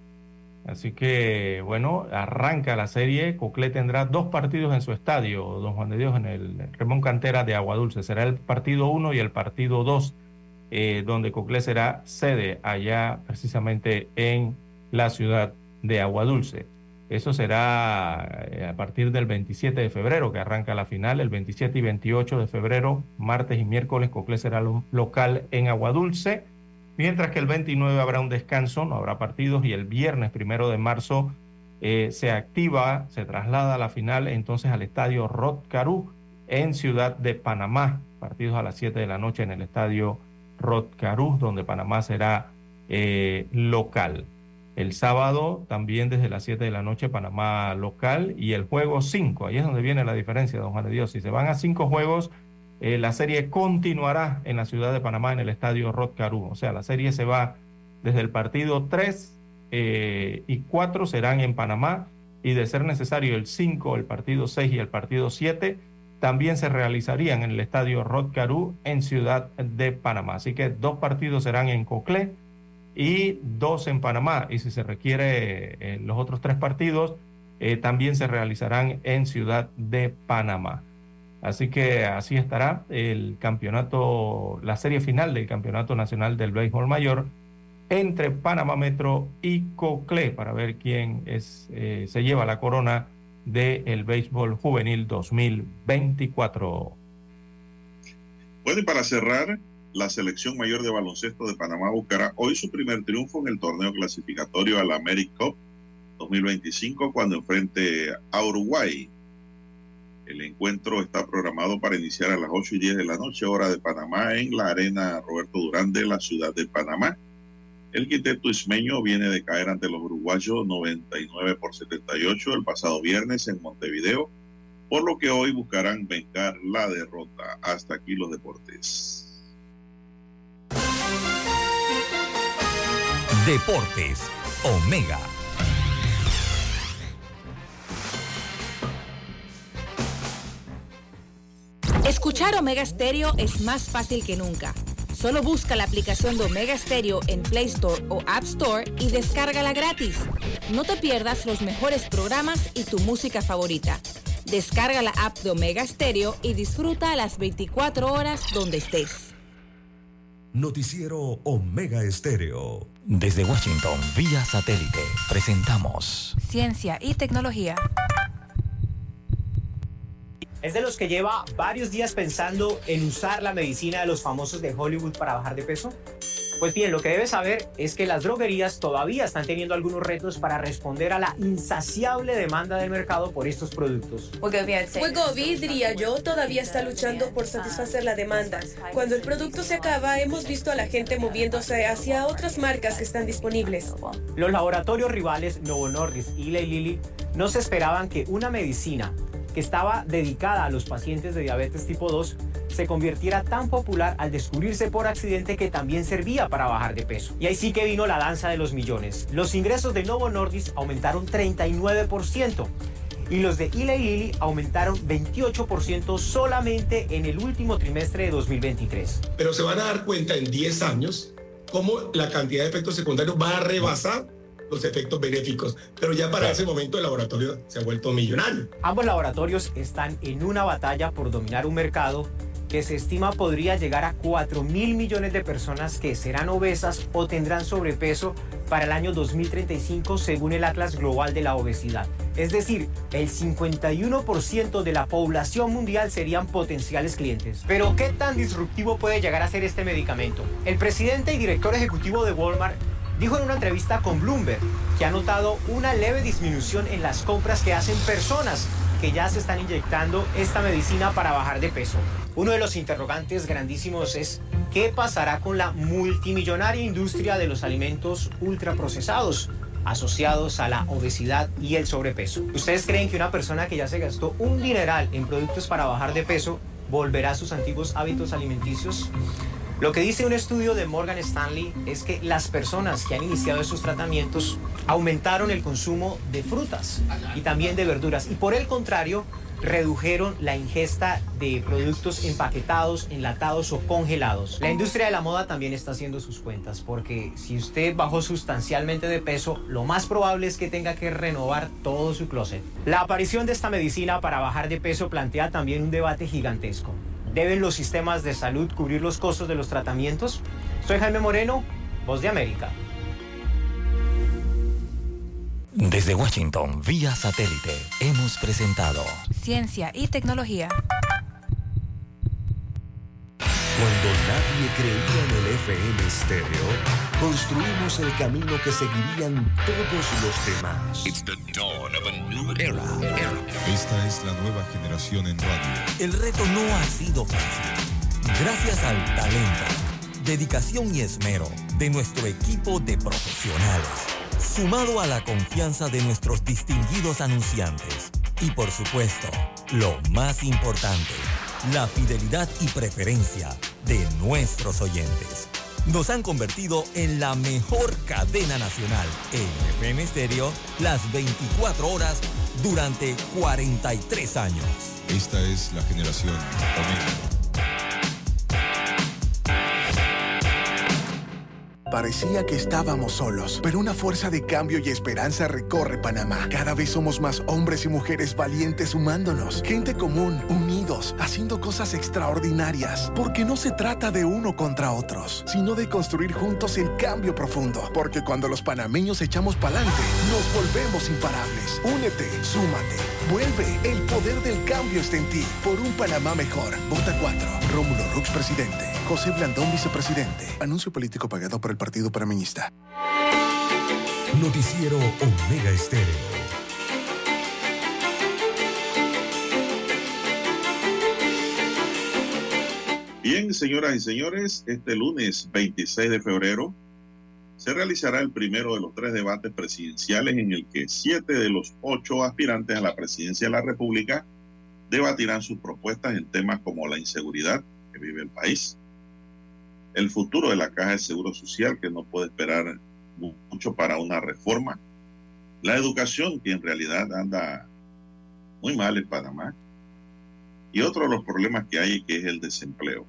Así que, bueno, arranca la serie. Coclé tendrá dos partidos en su estadio, Don Juan de Dios, en el Remón Cantera de Agua Dulce. Será el partido 1 y el partido 2, donde Coclé será sede allá precisamente en la ciudad de Agua Dulce. Eso será eh, a partir del 27 de febrero, que arranca la final. El 27 y 28 de febrero, martes y miércoles, Coclé será local en Aguadulce. Mientras que el 29 habrá un descanso, no habrá partidos. Y el viernes primero de marzo eh, se activa, se traslada la final entonces al estadio Rod Caru en Ciudad de Panamá. Partidos a las 7 de la noche en el estadio Rod Caru, donde Panamá será eh, local. El sábado también desde las 7 de la noche Panamá local y el juego 5. Ahí es donde viene la diferencia, don Juan de Dios. Si se van a cinco juegos, eh, la serie continuará en la ciudad de Panamá en el estadio Rod Caru. O sea, la serie se va desde el partido 3 eh, y 4 serán en Panamá y de ser necesario el 5, el partido 6 y el partido 7 también se realizarían en el estadio Rod Caru en Ciudad de Panamá. Así que dos partidos serán en Coclé y dos en Panamá. Y si se requiere eh, los otros tres partidos, eh, también se realizarán en Ciudad de Panamá. Así que así estará el campeonato, la serie final del Campeonato Nacional del Béisbol Mayor entre Panamá Metro y Coclé para ver quién es, eh, se lleva la corona del béisbol juvenil 2024. Bueno, y para cerrar, la selección mayor de baloncesto de Panamá buscará hoy su primer triunfo en el torneo clasificatorio a la Cup 2025 cuando enfrente a Uruguay. El encuentro está programado para iniciar a las 8 y 10 de la noche, hora de Panamá, en la arena Roberto Durán de la ciudad de Panamá. El quinteto ismeño viene de caer ante los uruguayos 99 por 78 el pasado viernes en Montevideo, por lo que hoy buscarán vengar la derrota. Hasta aquí los deportes. Deportes, Omega. Escuchar Omega Stereo es más fácil que nunca. Solo busca la aplicación de Omega Stereo en Play Store o App Store y descárgala gratis. No te pierdas los mejores programas y tu música favorita. Descarga la app de Omega Stereo y disfruta las 24 horas donde estés. Noticiero Omega Estéreo. Desde Washington, vía satélite, presentamos Ciencia y tecnología. Es de los que lleva varios días pensando en usar la medicina de los famosos de Hollywood para bajar de peso. Pues bien, lo que debes saber es que las droguerías todavía están teniendo algunos retos para responder a la insaciable demanda del mercado por estos productos. Wegovy, diría yo, todavía está luchando por satisfacer la demanda. Cuando el producto se acaba, hemos visto a la gente moviéndose hacia otras marcas que están disponibles. Los laboratorios rivales Novo Nordisk y Eli Lilly no se esperaban que una medicina que estaba dedicada a los pacientes de diabetes tipo 2, se convirtiera tan popular al descubrirse por accidente que también servía para bajar de peso. Y ahí sí que vino la danza de los millones. Los ingresos de Novo Nordisk aumentaron 39% y los de Eli Lilly aumentaron 28% solamente en el último trimestre de 2023. Pero se van a dar cuenta en 10 años cómo la cantidad de efectos secundarios va a rebasar los efectos benéficos. Pero ya para ese momento el laboratorio se ha vuelto millonario. Ambos laboratorios están en una batalla por dominar un mercado que se estima podría llegar a 4 mil millones de personas que serán obesas o tendrán sobrepeso para el año 2035 según el Atlas Global de la Obesidad. Es decir, el 51% de la población mundial serían potenciales clientes. Pero ¿qué tan disruptivo puede llegar a ser este medicamento? El presidente y director ejecutivo de Walmart dijo en una entrevista con Bloomberg que ha notado una leve disminución en las compras que hacen personas que ya se están inyectando esta medicina para bajar de peso. Uno de los interrogantes grandísimos es ¿qué pasará con la multimillonaria industria de los alimentos ultraprocesados? asociados a la obesidad y el sobrepeso. ¿Ustedes creen que una persona que ya se gastó un dineral en productos para bajar de peso volverá a sus antiguos hábitos alimenticios? Lo que dice un estudio de Morgan Stanley es que las personas que han iniciado estos tratamientos aumentaron el consumo de frutas y también de verduras y por el contrario redujeron la ingesta de productos empaquetados, enlatados o congelados. La industria de la moda también está haciendo sus cuentas porque si usted bajó sustancialmente de peso, lo más probable es que tenga que renovar todo su closet. La aparición de esta medicina para bajar de peso plantea también un debate gigantesco. ¿Deben los sistemas de salud cubrir los costos de los tratamientos? Soy Jaime Moreno, Voz de América. Desde Washington, vía satélite, hemos presentado Ciencia y tecnología. Cuando nadie creía en el FM estéreo, construimos el camino que seguirían todos los demás. Esta es la nueva generación en radio. El reto no ha sido fácil. Gracias al talento, dedicación y esmero de nuestro equipo de profesionales, sumado a la confianza de nuestros distinguidos anunciantes y por supuesto, lo más importante, la fidelidad y preferencia de nuestros oyentes. Nos han convertido en la mejor cadena nacional en FM Estéreo las 24 horas durante 43 años. Esta es la generación. Parecía que estábamos solos, pero una fuerza de cambio y esperanza recorre Panamá. Cada vez somos más hombres y mujeres valientes sumándonos. Gente común, unidos, haciendo cosas extraordinarias. Porque no se trata de uno contra otros, sino de construir juntos el cambio profundo. Porque cuando los panameños echamos pa'lante, nos volvemos imparables. Únete, súmate, vuelve. El poder del cambio está en ti. Por un Panamá mejor. Vota 4. Rómulo Rux, presidente. José Blandón, vicepresidente. Anuncio político pagado por el Partido Panameñista. Noticiero Omega Estéreo. Bien, señoras y señores, este lunes 26 de febrero se realizará el primero de los tres debates presidenciales en el que siete de los ocho aspirantes a la presidencia de la República debatirán sus propuestas en temas como la inseguridad que vive el país, el futuro de la Caja de Seguro Social, que no puede esperar mucho para una reforma, la educación, que en realidad anda muy mal en Panamá, y otro de los problemas que hay, que es el desempleo.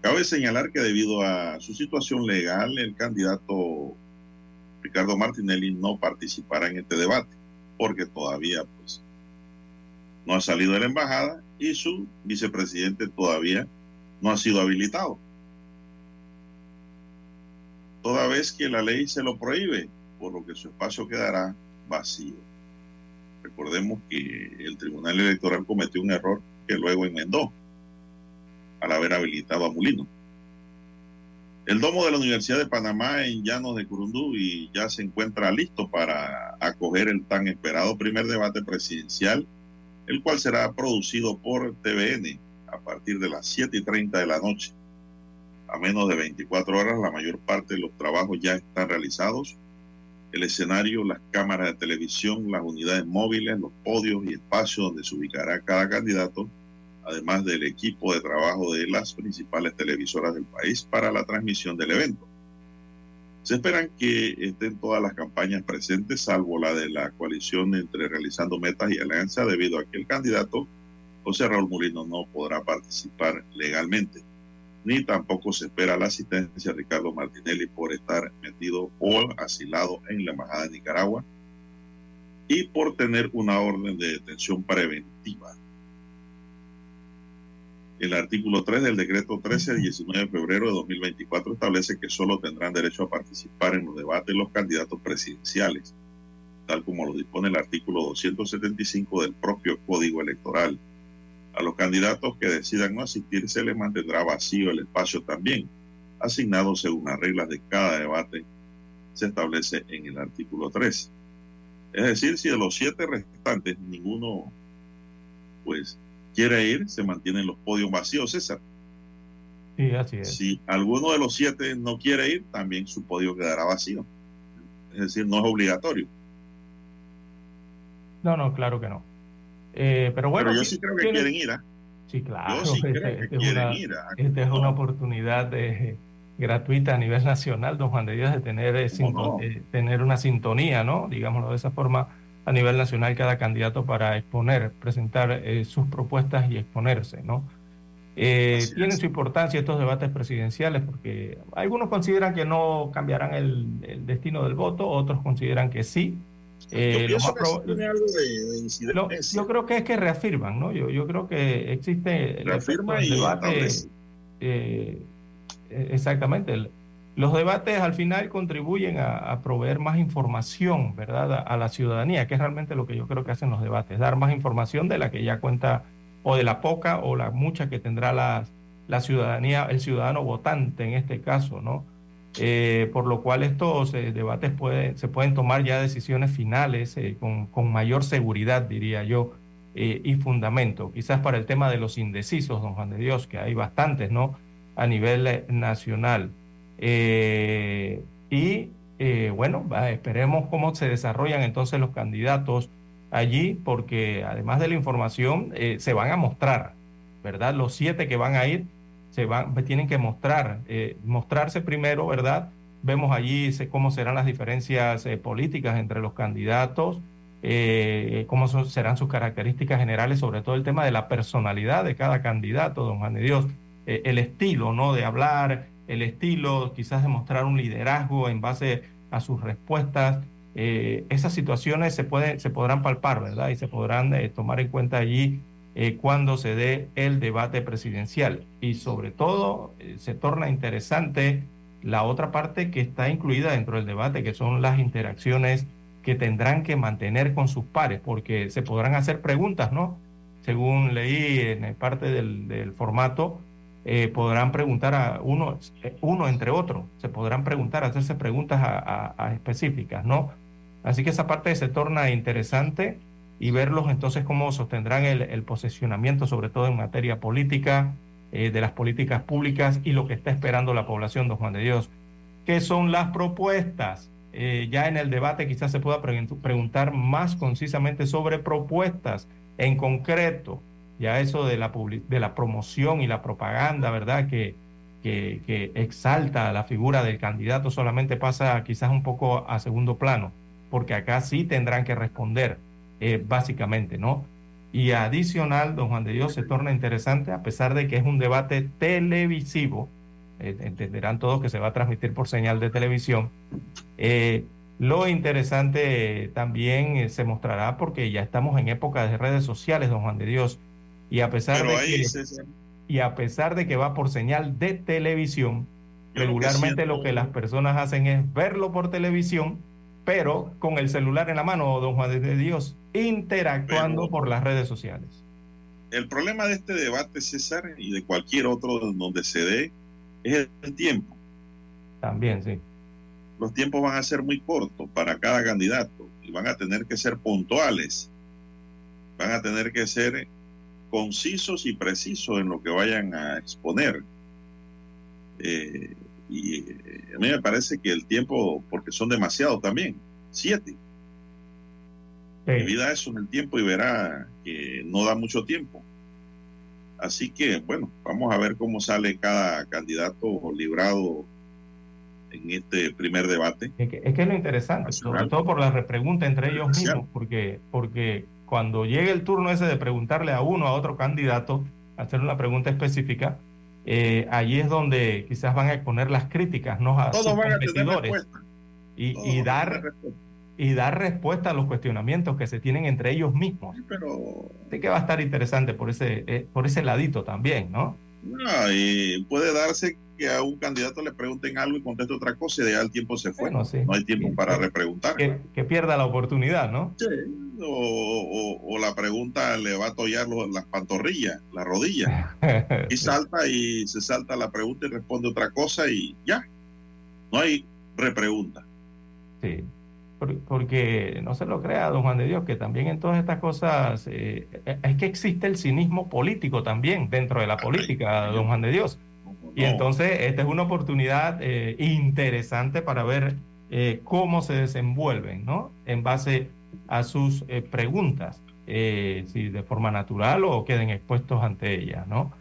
Cabe señalar que debido a su situación legal, el candidato Ricardo Martinelli no participará en este debate, porque todavía pues, no ha salido de la embajada y su vicepresidente todavía no ha sido habilitado. Toda vez que la ley se lo prohíbe, por lo que su espacio quedará vacío. Recordemos que el Tribunal Electoral cometió un error que luego enmendó al haber habilitado a Mulino. El domo de la Universidad de Panamá en Llanos de Curundú y ya se encuentra listo para acoger el tan esperado primer debate presidencial, el cual será producido por TVN a partir de las 7 y 30 de la noche. A menos de 24 horas, la mayor parte de los trabajos ya están realizados. El escenario, las cámaras de televisión, las unidades móviles, los podios y espacios donde se ubicará cada candidato además del equipo de trabajo de las principales televisoras del país para la transmisión del evento. Se esperan que estén todas las campañas presentes, salvo la de la coalición entre Realizando Metas y Alianza, debido a que el candidato José Raúl Mulino no podrá participar legalmente, ni tampoco se espera la asistencia de Ricardo Martinelli por estar metido o asilado en la Embajada de Nicaragua y por tener una orden de detención preventiva. El artículo 3 del decreto 13 del 19 de febrero de 2024 establece que solo tendrán derecho a participar en los debates los candidatos presidenciales, tal como lo dispone el artículo 275 del propio Código Electoral. A los candidatos que decidan no asistir se les mantendrá vacío el espacio también, asignado según las reglas de cada debate, se establece en el artículo 3. Es decir, si de los siete restantes ninguno pues quiere ir, se mantienen los podios vacíos, César. Sí, así es. Si alguno de los siete no quiere ir, también su podio quedará vacío. Es decir, no es obligatorio. No, no, claro que no. Eh, pero bueno. Pero yo sí creo que quieren ir. ¿eh? Sí, claro. Yo sí creo Esta que esta es quieren una, ir a- esta es una oportunidad de- gratuita a nivel nacional, don Juan de Dios, de tener, eh, no? eh, tener una sintonía, ¿no? Digámoslo de esa forma, a nivel nacional cada candidato para exponer, presentar eh, sus propuestas y exponerse, ¿no? Eh, tienen su importancia estos debates presidenciales porque algunos consideran que no cambiarán el, el destino del voto, otros consideran que sí. Eh, Yo lo que algo de, de lo- yo creo que es que reafirman, ¿no? Yo, yo creo que existe el Reafirma y debate. eh, eh, exactamente. El- los debates al final contribuyen a, a proveer más información, ¿verdad? A, a la ciudadanía, que es realmente lo que yo creo que hacen los debates, dar más información de la que ya cuenta, o de la poca o la mucha que tendrá la, la ciudadanía, el ciudadano votante en este caso, ¿no? Eh, por lo cual estos eh, debates se pueden tomar ya decisiones finales eh, con, con mayor seguridad, diría yo, y fundamento. Quizás para el tema de los indecisos, don Juan de Dios, que hay bastantes, ¿no? A nivel nacional. Y bueno, esperemos cómo se desarrollan entonces los candidatos allí, porque además de la información, se van a mostrar, ¿verdad? Los siete que van a ir se van, tienen que mostrar, eh, mostrarse primero, ¿verdad? Vemos allí cómo serán las diferencias eh, políticas entre los candidatos, eh, cómo serán sus características generales, sobre todo el tema de la personalidad de cada candidato, don Juan de Dios, el estilo, ¿no? De hablar, el estilo, quizás de mostrar un liderazgo en base a sus respuestas. Esas situaciones se, se podrán palpar, ¿verdad? Y se podrán tomar en cuenta allí eh, cuando se dé el debate presidencial. Y sobre todo, eh, se torna interesante la otra parte que está incluida dentro del debate, que son las interacciones que tendrán que mantener con sus pares, porque se podrán hacer preguntas, ¿no? Según leí en parte del, del formato, eh, podrán preguntar a uno, eh, uno entre otro, se podrán preguntar, hacerse preguntas a, a- a específicas, ¿no? Así que esa parte se torna interesante y verlos entonces cómo sostendrán el, el posicionamiento, sobre todo en materia política, eh, de las políticas públicas y lo que está esperando la población, don Juan de Dios. ¿Qué son las propuestas? Eh, ya en el debate quizás se pueda pregun- preguntar más concisamente sobre propuestas en concreto, ya eso de la, de la promoción y la propaganda, ¿verdad? Que, que, que exalta la figura del candidato solamente pasa quizás un poco a segundo plano, porque acá sí tendrán que responder, eh, básicamente, ¿no? Y adicional, don Juan de Dios, se torna interesante, a pesar de que es un debate televisivo, eh, entenderán todos que se va a transmitir por señal de televisión. Eh, lo interesante también eh, se mostrará porque ya estamos en época de redes sociales, don Juan de Dios, y a pesar Pero de que y a pesar de que va por señal de televisión, Yo lo que regularmente lo que las personas hacen es verlo por televisión, pero con el celular en la mano, don Juan de Dios, interactuando Pero- por las redes sociales. el problema de este debate, César, y de cualquier otro donde se dé, es el, tiempo. También, sí. Los tiempos van a ser muy cortos para cada candidato y van a tener que ser puntuales. Van a tener que ser concisos y precisos en lo que vayan a exponer. Eh, y eh, a mí me parece que el tiempo, porque son demasiados también, siete. Sí. Divida eso en el tiempo y verá que no da mucho tiempo. Así que, bueno, vamos a ver cómo sale cada candidato librado en este primer debate. Es que, es que es lo interesante, Nacional. sobre todo por la repregunta entre ellos mismos, porque, porque cuando llegue el turno ese de preguntarle a uno a otro candidato, hacer una pregunta específica, eh, allí es donde quizás van a exponer las críticas, ¿no? A sus Todos tener competidores y, dar y dar respuesta a los cuestionamientos que se tienen entre ellos mismos. Sí, Pero Así que va a estar interesante por ese, eh, por ese ladito también, ¿no? no, y puede darse que a un candidato le pregunten algo y conteste otra cosa y ya el tiempo se fue. Bueno, sí. No hay tiempo para repreguntar. Que, que pierda la oportunidad, ¿no? Sí, O, o- o la pregunta le va a tollar los- las pantorrillas, las rodillas. Y salta y se salta la pregunta y responde otra cosa y ya. No hay repregunta. Sí, por- porque no se lo crea, don Juan de Dios, que también en todas estas cosas eh, es que existe el cinismo político también dentro de la política, don Juan de Dios. Y entonces esta es una oportunidad eh, interesante para ver eh, cómo se desenvuelven, ¿no? En base a sus eh, preguntas. eh, si de forma natural o queden expuestos ante ella, ¿no?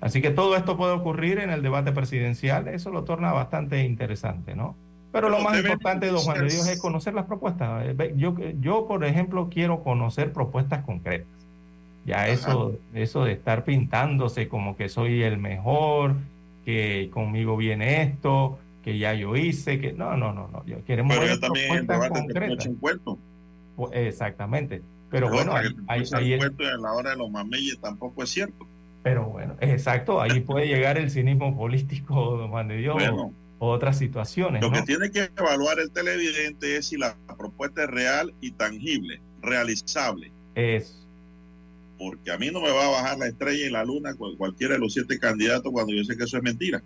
Así que todo esto puede ocurrir en el debate presidencial, eso lo torna bastante interesante, ¿no? Pero lo más importante, don Juan de Dios, es conocer las propuestas. Eh, yo, yo, por ejemplo, quiero conocer propuestas concretas. Ya eso, eso de estar pintándose como que soy el mejor, que conmigo viene esto, que ya yo hice, que no, no, no, no. Yo queremos Pero yo también en debate un puerto. Exactamente. Pero, bueno, ahí, ahí, en la hora de los mameyes tampoco es cierto. Pero bueno, exacto, ahí puede llegar el cinismo político, don Juan de Dios, o, otras situaciones. Lo que tiene que evaluar el televidente es si la propuesta es real y tangible, realizable. Es. Porque a mí no me va a bajar la estrella y la luna con cualquiera de los siete candidatos cuando yo sé que eso es mentira.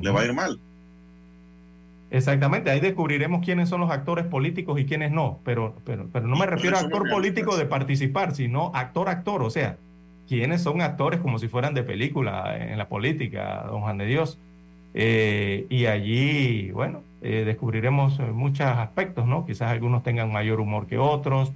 Le va a ir mal. Exactamente, ahí descubriremos quiénes son los actores políticos y quiénes no, pero, pero, pero no me refiero a actor político de participar, sino actor-actor, o sea, quiénes son actores como si fueran de película en la política, don Juan de Dios. Eh, y allí, bueno, eh, descubriremos muchos aspectos, ¿no? Quizás algunos tengan mayor humor que otros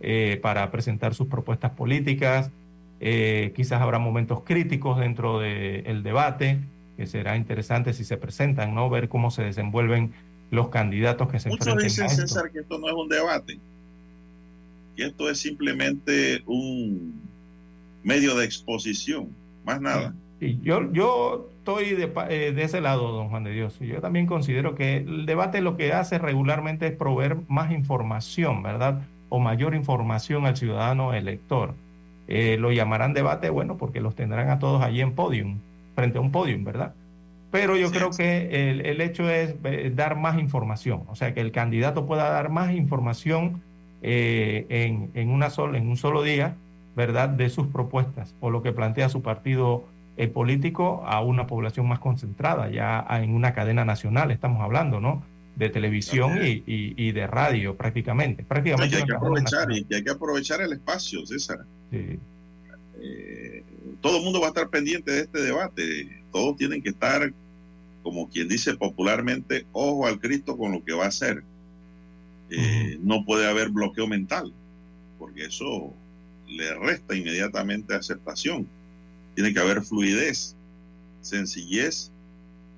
eh, para presentar sus propuestas políticas, quizás habrá momentos críticos dentro del debate que será interesante si se presentan, ¿no? Ver cómo se desenvuelven los candidatos que se Muchos dicen, César, que esto no es un debate, que esto es simplemente un medio de exposición, más nada. Sí, yo, yo estoy de, eh, de, ese lado, don Juan de Dios. Yo también considero que el debate lo que hace regularmente es proveer más información, ¿verdad? O mayor información al ciudadano elector. Eh, lo llamarán debate, bueno, porque los tendrán a todos allí en podium frente a un podium, ¿verdad? Pero yo creo que el, el, hecho es eh, dar más información, o sea, que el candidato pueda dar más información eh, en, en, una sola, en un solo día, ¿verdad?, de sus propuestas o lo que plantea su partido eh, político a una población más concentrada, ya en una cadena nacional, estamos hablando, ¿no? De televisión y, y, y, de radio prácticamente. prácticamente hay, que aprovechar, y hay que aprovechar el espacio, César. Sí. Eh, todo el mundo va a estar pendiente de este debate. Todos tienen que estar, como quien dice popularmente, ojo al Cristo con lo que va a hacer. Eh, no puede haber bloqueo mental, porque eso le resta inmediatamente aceptación. Tiene que haber fluidez, sencillez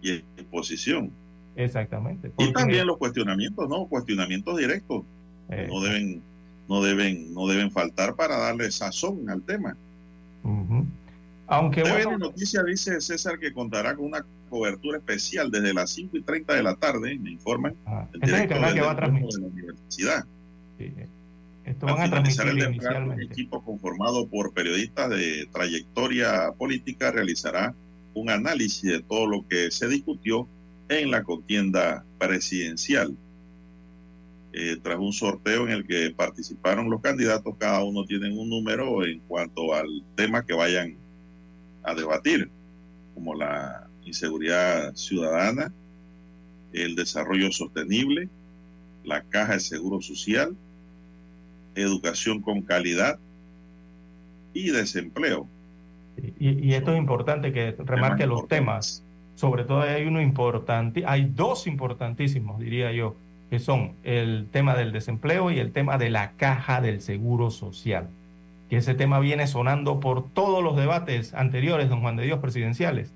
y exposición. Exactamente. Y también los cuestionamientos, ¿no? Cuestionamientos directos. No deben, no deben, no deben faltar para darle sazón al tema. Uh -huh. Aunque bueno, Noticia dice César que contará con una cobertura especial desde las 5 y 30 de la tarde, me informan. Ah, el este es el canal que va a transmitir. De la universidad. Sí. Esto van a transmitir el inicialmente. Un equipo conformado por periodistas de trayectoria política realizará un análisis de todo lo que se discutió en la contienda presidencial. Eh, tras un sorteo en el que participaron los candidatos, cada uno tiene un número en cuanto al tema que vayan a debatir, como la inseguridad ciudadana, el desarrollo sostenible, la caja de seguro social, educación con calidad y desempleo. Y, y esto es importante que remarque los temas. Sobre todo hay uno importante, hay dos importantísimos, diría yo, que son el tema del desempleo y el tema de la caja del seguro social. Que ese tema viene sonando por todos los debates anteriores, don Juan de Dios, presidenciales.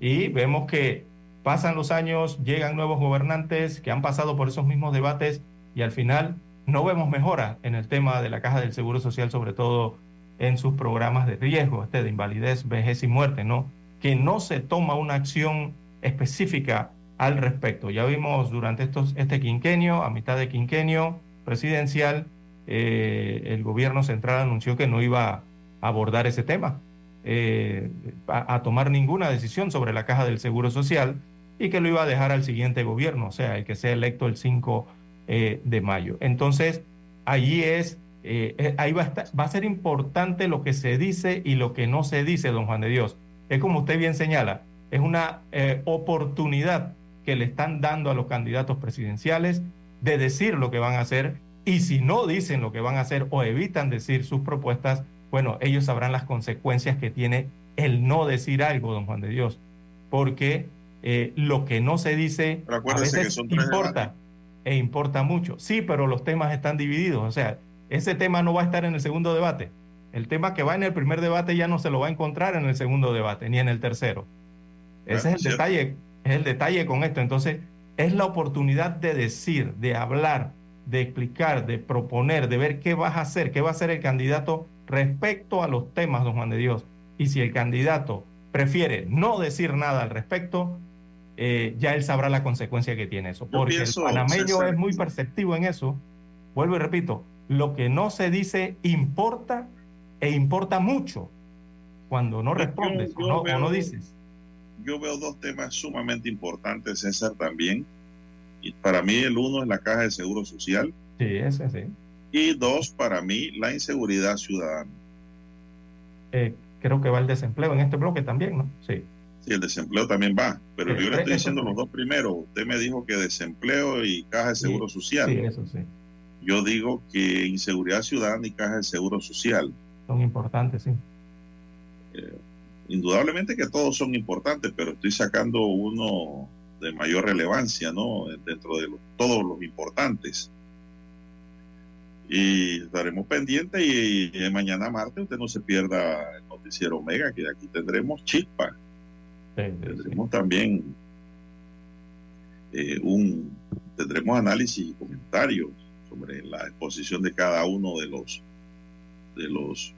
Y vemos que pasan los años, llegan nuevos gobernantes que han pasado por esos mismos debates y al final no vemos mejora en el tema de la caja del seguro social, sobre todo en sus programas de riesgo, este de invalidez, vejez y muerte, ¿no? Que no se toma una acción específica al respecto. Ya vimos durante estos, este quinquenio, a mitad de quinquenio presidencial, eh, el gobierno central anunció que no iba a abordar ese tema, eh, a, tomar ninguna decisión sobre la caja del Seguro Social y que lo iba a dejar al siguiente gobierno, o sea, el que sea electo el 5 eh, de mayo. Entonces, allí es, ahí va a, ser importante lo que se dice y lo que no se dice, don Juan de Dios. Es como usted bien señala, es una oportunidad que le están dando a los candidatos presidenciales de decir lo que van a hacer y si no dicen lo que van a hacer o evitan decir sus propuestas, bueno, ellos sabrán las consecuencias que tiene el no decir algo, don Juan de Dios, porque eh, lo que no se dice a veces importa e importa mucho. Sí, pero los temas están divididos, o sea, ese tema no va a estar en el segundo debate. El tema que va en el primer debate ya no se lo va a encontrar en el segundo debate, ni en el tercero. Ese es el detalle, es el detalle con esto. Entonces, es la oportunidad de decir, de hablar, de explicar, de proponer, de ver qué vas a hacer, qué va a hacer el candidato respecto a los temas, don Juan de Dios. Y si el candidato prefiere no decir nada al respecto, eh, ya él sabrá la consecuencia que tiene eso. Porque el panameño es muy perceptivo en eso. Vuelvo y repito, lo que no se dice importa e importa mucho cuando no respondes o, no, dices. Yo veo dos temas sumamente importantes, César, también. Y para mí el uno es la caja de seguro social. Sí, ese sí. Y dos, para mí, la inseguridad ciudadana. Eh, creo que va el desempleo en este bloque también, ¿no? Sí. Sí, el desempleo también va, pero yo le estoy diciendo los dos primeros. Usted me dijo que desempleo y caja de seguro social. Sí, eso sí. Yo digo que inseguridad ciudadana y caja de seguro social. Son importantes, sí. Eh, indudablemente que todos son importantes, pero estoy sacando uno de mayor relevancia, ¿no? Dentro de todos los importantes. Y estaremos pendientes y, mañana martes usted no se pierda el noticiero Omega, que aquí tendremos chispa. tendremos también eh, un tendremos análisis y comentarios sobre la exposición de cada uno de los de los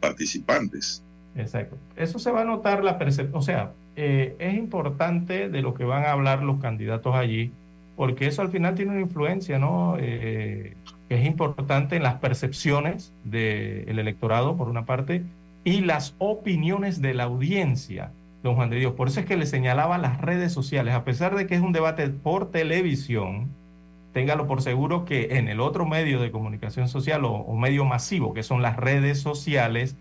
participantes. Exacto. Eso se va a notar la percepción, o sea, eh, es importante de lo que van a hablar los candidatos allí, porque eso al final tiene una influencia, ¿no? Eh, es importante en las percepciones del electorado, por una parte, y las opiniones de la audiencia, don Juan de Dios. Por eso es que le señalaba las redes sociales, a pesar de que es un debate por televisión, téngalo por seguro que en el otro medio de comunicación social o, medio masivo, que son las redes sociales,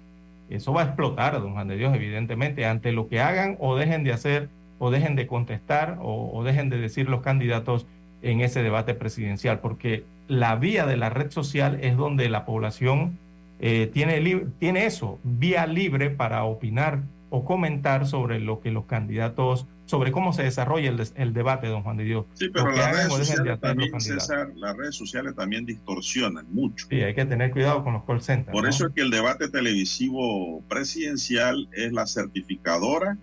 eso va a explotar, don Juan de Dios, evidentemente, ante lo que hagan o dejen de hacer o dejen de contestar o, dejen de decir los candidatos en ese debate presidencial, porque la vía de la red social es donde la población eh, tiene, tiene eso, vía libre para opinar o comentar sobre lo que los candidatos sobre cómo se desarrolla el, debate, don Juan de Dios. Sí, pero las redes, sociales también, las redes sociales también distorsionan mucho. Sí, hay que tener cuidado con los call centers. Por eso es que el debate televisivo presidencial es la certificadora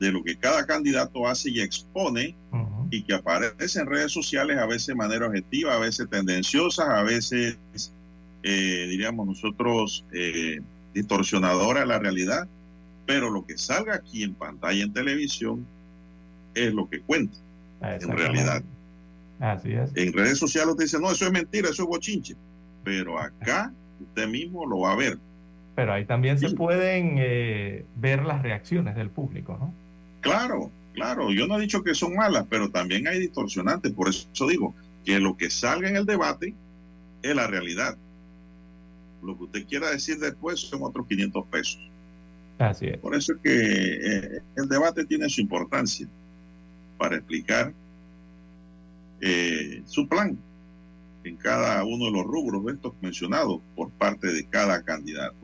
de lo que cada candidato hace y expone y que aparece en redes sociales a veces de manera objetiva, a veces tendenciosa, a veces, eh, diríamos nosotros, eh, distorsionadora de la realidad. Pero lo que salga aquí en pantalla, en televisión, es lo que cuenta en realidad. Así es. En redes sociales usted dice, no, eso es mentira, eso es bochinche. Pero acá usted mismo lo va a ver. Pero ahí también se pueden eh, ver las reacciones del público, ¿no? Claro, claro. Yo no he dicho que son malas, pero también hay distorsionantes. Por eso digo que lo que salga en el debate es la realidad. Lo que usted quiera decir después son otros 500 pesos. Así es. Por eso es que eh, el debate tiene su importancia para explicar eh, su plan en cada uno de los rubros de estos mencionados por parte de cada candidato.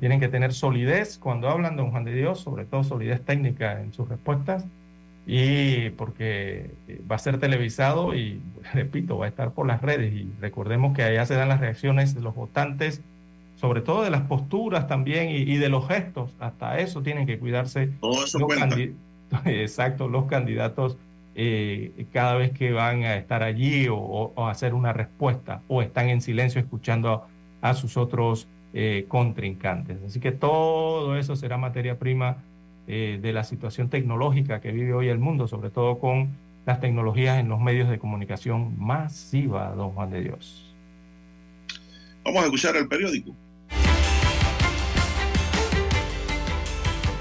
tienen que tener solidez cuando hablan, don Juan de Dios, sobre todo solidez técnica en sus respuestas, y porque eh, va a ser televisado y, repito, va a estar por las redes, y recordemos que allá se dan las reacciones de los votantes, sobre todo de las posturas también y, de los gestos, hasta eso tienen que cuidarse. Todo eso cuenta. exacto, los candidatos eh, cada vez que van a estar allí o, a hacer una respuesta o están en silencio escuchando a, sus otros eh, contrincantes. Así que todo eso será materia prima eh, de la situación tecnológica que vive hoy el mundo, sobre todo con las tecnologías en los medios de comunicación masiva, don Juan de Dios. Vamos a escuchar el periódico.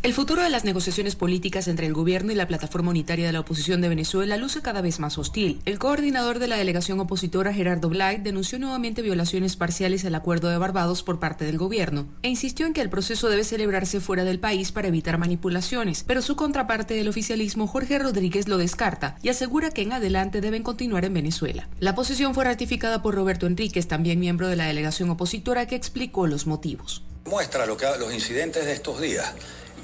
El futuro de las negociaciones políticas entre el gobierno y la plataforma unitaria de la oposición de Venezuela luce cada vez más hostil. El coordinador de la delegación opositora, Gerardo Blight, denunció nuevamente violaciones parciales al acuerdo de Barbados por parte del gobierno e insistió en que el proceso debe celebrarse fuera del país para evitar manipulaciones, pero su contraparte del oficialismo, Jorge Rodríguez, lo descarta y asegura que en adelante deben continuar en Venezuela. La posición fue ratificada por Roberto Enríquez, también miembro de la delegación opositora, que explicó los motivos. Muestra lo que, los incidentes de estos días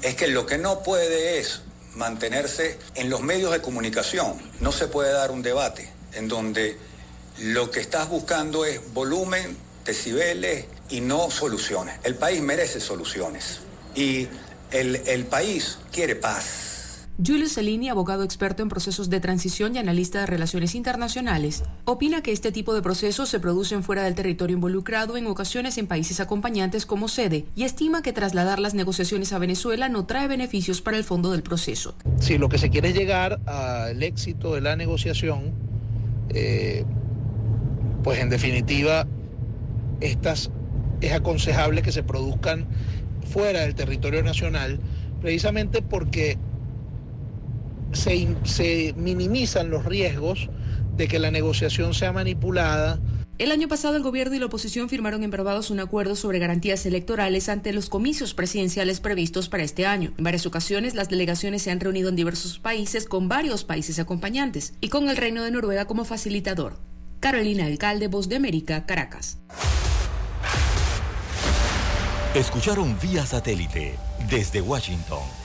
es que lo que no puede es mantenerse en los medios de comunicación. No se puede dar un debate en donde lo que estás buscando es volumen, decibeles y no soluciones. El país merece soluciones y el, el país quiere paz. Julio Cellini, abogado experto en procesos de transición y analista de relaciones internacionales, opina que este tipo de procesos se producen fuera del territorio involucrado en ocasiones en países acompañantes como sede y estima que trasladar las negociaciones a Venezuela no trae beneficios para el fondo del proceso. Si lo que se quiere es llegar al éxito de la negociación, eh, pues en definitiva estas es aconsejable que se produzcan fuera del territorio nacional, precisamente porque se, se minimizan los riesgos de que la negociación sea manipulada. El año pasado el gobierno y la oposición firmaron en Barbados un acuerdo sobre garantías electorales ante los comicios presidenciales previstos para este año. En varias ocasiones las delegaciones se han reunido en diversos países con varios países acompañantes y con el Reino de Noruega como facilitador. Carolina Alcalde, Voz de América, Caracas. Escucharon vía satélite desde Washington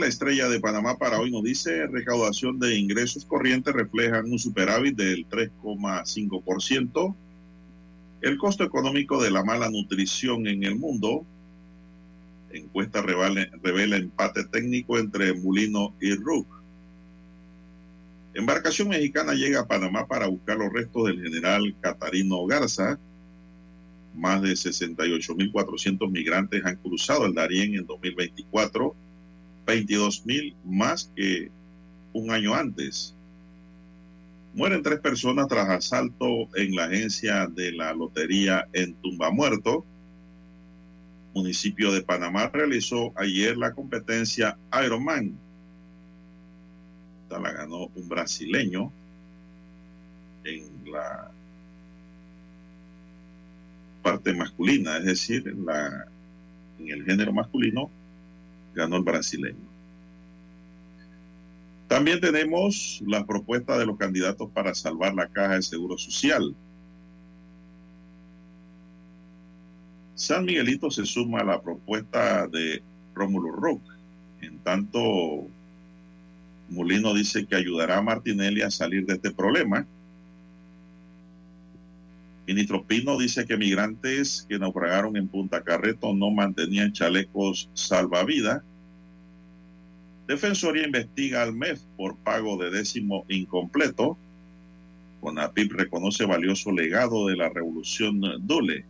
La estrella de Panamá para hoy nos dice recaudación de ingresos corrientes reflejan un superávit del 3,5%. El costo económico de la mala nutrición en el mundo. Encuesta revela, empate técnico entre Mulino y Rook. Embarcación mexicana llega a Panamá para buscar los restos del general Catarino Garza. Más de 68.400 migrantes han cruzado el Darién en 2024 22 mil más que un año antes. Mueren tres personas tras asalto en la agencia de la lotería en Tumbamuerto. Municipio de Panamá realizó ayer la competencia Ironman. Esta la ganó un brasileño en la parte masculina, es decir, en, la, en el género masculino ganó el brasileño. También tenemos la propuesta de los candidatos para salvar la caja de seguro social. San Miguelito se suma a la propuesta de Rómulo Rock. En tanto, Molino dice que ayudará a Martinelli a salir de este problema. Ministro Pino dice que migrantes que naufragaron en Punta Carreto no mantenían chalecos salvavidas. Defensoría investiga al MEF por pago de décimo incompleto. CONAPIP reconoce valioso legado de la revolución Dule.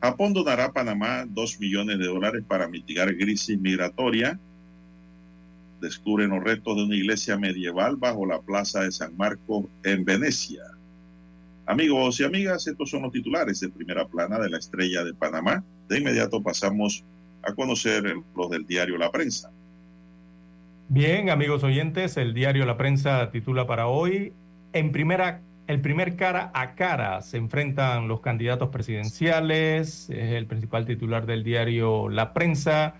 Japón donará a Panamá dos millones de dólares para mitigar crisis migratoria. Descubren los restos de una iglesia medieval bajo la plaza de San Marcos en Venecia. Amigos y amigas, estos son los titulares de primera plana de la estrella de Panamá. De inmediato pasamos a conocer los del diario La Prensa. Bien, amigos oyentes, el diario La Prensa titula para hoy, en primera, el primer cara a cara se enfrentan los candidatos presidenciales, es el principal titular del diario La Prensa.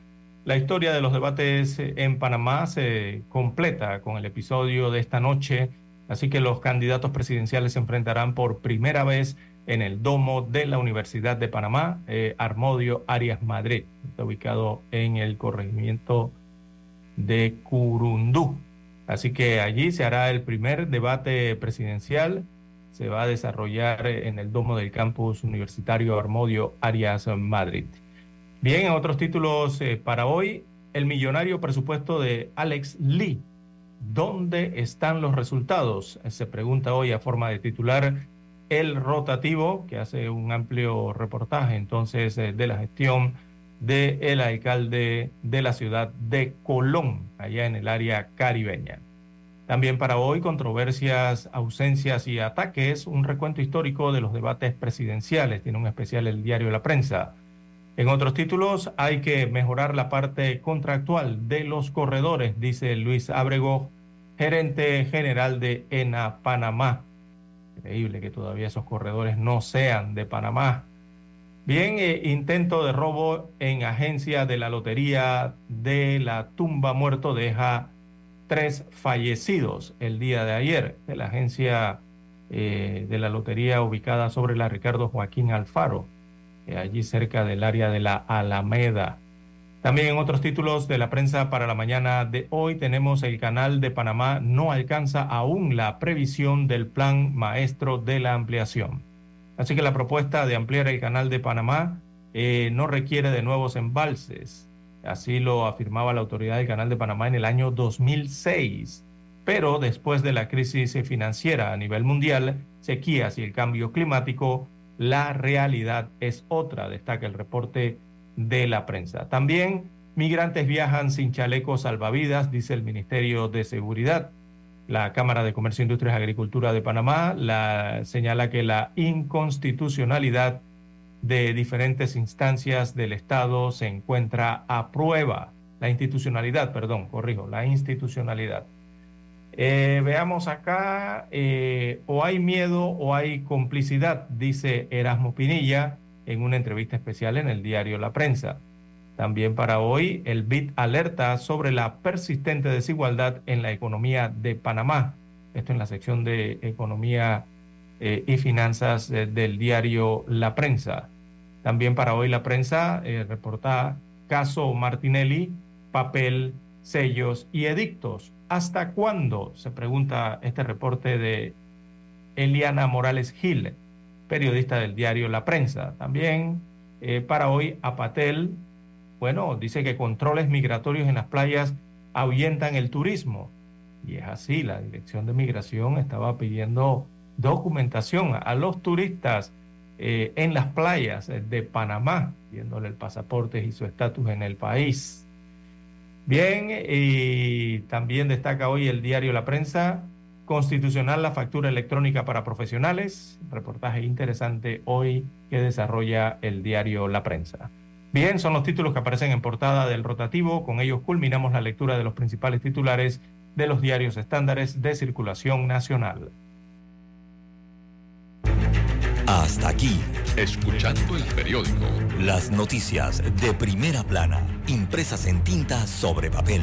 La historia de los debates en Panamá se completa con el episodio de esta noche Así que los candidatos presidenciales se enfrentarán por primera vez en el domo de la Universidad de Panamá, eh, Armodio Arias Madrid. Está ubicado en el corregimiento de Curundú. Así que allí se hará el primer debate presidencial. Se va a desarrollar en el domo del campus universitario Armodio Arias Madrid. Bien, en otros títulos eh, para hoy, el millonario presupuesto de Alex Lee. ¿Dónde están los resultados? Se pregunta hoy a forma de titular el rotativo, que hace un amplio reportaje entonces eh, de la gestión del el alcalde de la ciudad de Colón, allá en el área caribeña. También para hoy, controversias, ausencias y ataques, un recuento histórico de los debates presidenciales. Tiene un especial el diario La Prensa. En otros títulos, hay que mejorar la parte contractual de los corredores, dice Luis Abrego, gerente general de ENA Panamá. Increíble que todavía esos corredores no sean de Panamá. Bien, eh, intento de robo en agencia de la Lotería de la Tumba Muerto deja tres fallecidos el día de ayer de la agencia eh, de la Lotería ubicada sobre la Ricardo Joaquín Alfaro, eh, allí cerca del área de la Alameda. También en otros títulos de la prensa para la mañana de hoy tenemos el canal de Panamá no alcanza aún la previsión del plan maestro de la ampliación. Así que la propuesta de ampliar el canal de Panamá eh, no requiere de nuevos embalses. Así lo afirmaba la autoridad del canal de Panamá en el año 2006. Pero después de la crisis financiera a nivel mundial, sequías y el cambio climático, la realidad es otra, destaca el reporte de la prensa. También migrantes viajan sin chalecos salvavidas, dice el Ministerio de Seguridad. La Cámara de Comercio, Industrias y Agricultura de Panamá la, señala que la inconstitucionalidad de diferentes instancias del Estado se encuentra a prueba. La institucionalidad, perdón, corrijo, la institucionalidad. Eh, veamos acá, eh, o hay miedo o hay complicidad, dice Erasmo Pinilla, en una entrevista especial en el diario La Prensa. También para hoy, el BIT alerta sobre la persistente desigualdad en la economía de Panamá. Esto en la sección de Economía eh, y Finanzas eh, del diario La Prensa. También para hoy La Prensa eh, reporta caso Martinelli, papel, sellos y edictos. ¿Hasta cuándo? Se pregunta este reporte de Eliana Morales Gil periodista del diario La Prensa. También eh, para hoy, Apatel, bueno, dice que controles migratorios en las playas ahuyentan el turismo. Y es así, la Dirección de Migración estaba pidiendo documentación a los turistas eh, en las playas de Panamá, viéndole el pasaporte y su estatus en el país. Bien, y también destaca hoy el diario La Prensa, constitucional la factura electrónica para profesionales, reportaje interesante hoy que desarrolla el diario La Prensa. Bien, son los títulos que aparecen en portada del rotativo, con ellos culminamos la lectura de los principales titulares de los diarios estándares de circulación nacional. Hasta aquí, escuchando el periódico. Las noticias de primera plana, impresas en tinta sobre papel.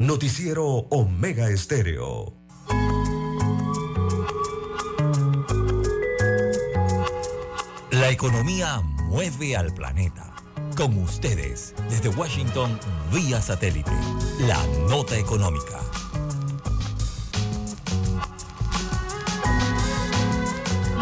Noticiero Omega Estéreo. La economía mueve al planeta. Con ustedes, desde Washington, vía satélite, la nota económica.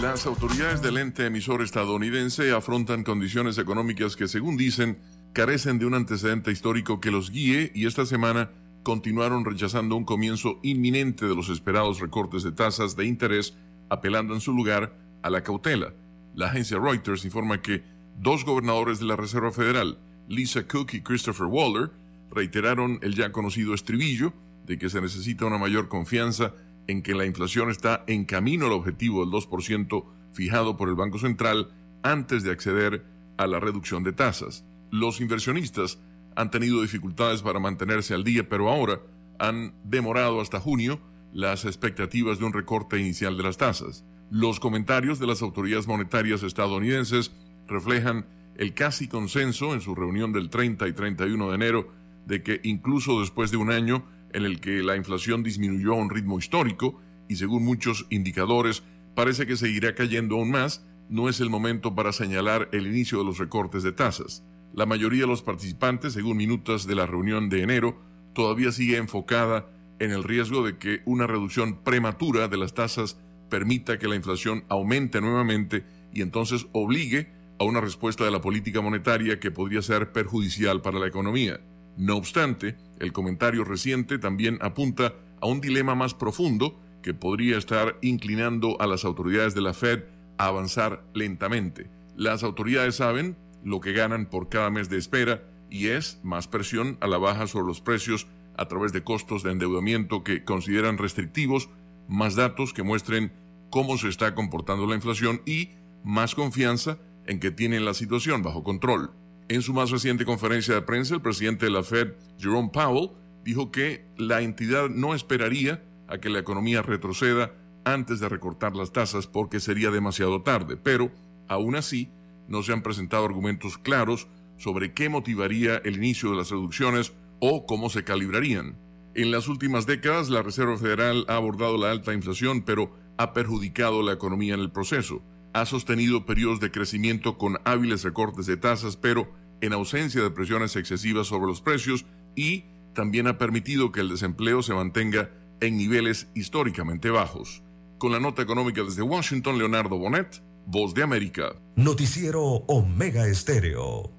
Las autoridades del ente emisor estadounidense afrontan condiciones económicas que, según dicen, carecen de un antecedente histórico que los guíe y esta semana continuaron rechazando un comienzo inminente de los esperados recortes de tasas de interés, apelando en su lugar a la cautela. La agencia Reuters informa que dos gobernadores de la Reserva Federal, Lisa Cook y Christopher Waller, reiteraron el ya conocido estribillo de que se necesita una mayor confianza en que la inflación está en camino al objetivo del 2% fijado por el Banco Central antes de acceder a la reducción de tasas. Los inversionistas han tenido dificultades para mantenerse al día, pero ahora han demorado hasta junio las expectativas de un recorte inicial de las tasas. Los comentarios de las autoridades monetarias estadounidenses reflejan el casi consenso en su reunión del 30 y 31 de enero de que incluso después de un año en el que la inflación disminuyó a un ritmo histórico y según muchos indicadores parece que seguirá cayendo aún más, no es el momento para señalar el inicio de los recortes de tasas. La mayoría de los participantes, según minutas de la reunión de enero, todavía sigue enfocada en el riesgo de que una reducción prematura de las tasas permita que la inflación aumente nuevamente y entonces obligue a una respuesta de la política monetaria que podría ser perjudicial para la economía. No obstante, el comentario reciente también apunta a un dilema más profundo que podría estar inclinando a las autoridades de la Fed a avanzar lentamente. Las autoridades saben lo que ganan por cada mes de espera y es más presión a la baja sobre los precios a través de costos de endeudamiento que consideran restrictivos, más datos que muestren cómo se está comportando la inflación y más confianza en que tienen la situación bajo control. En su más reciente conferencia de prensa, el presidente de la Fed, Jerome Powell, dijo que la entidad no esperaría a que la economía retroceda antes de recortar las tasas porque sería demasiado tarde, pero aún así no se han presentado argumentos claros sobre qué motivaría el inicio de las reducciones o cómo se calibrarían. En las últimas décadas, la Reserva Federal ha abordado la alta inflación, pero ha perjudicado la economía en el proceso. Ha sostenido periodos de crecimiento con hábiles recortes de tasas, pero en ausencia de presiones excesivas sobre los precios y también ha permitido que el desempleo se mantenga en niveles históricamente bajos. Con la nota económica desde Washington, Leonardo Bonet, Voz de América. Noticiero Omega Estéreo.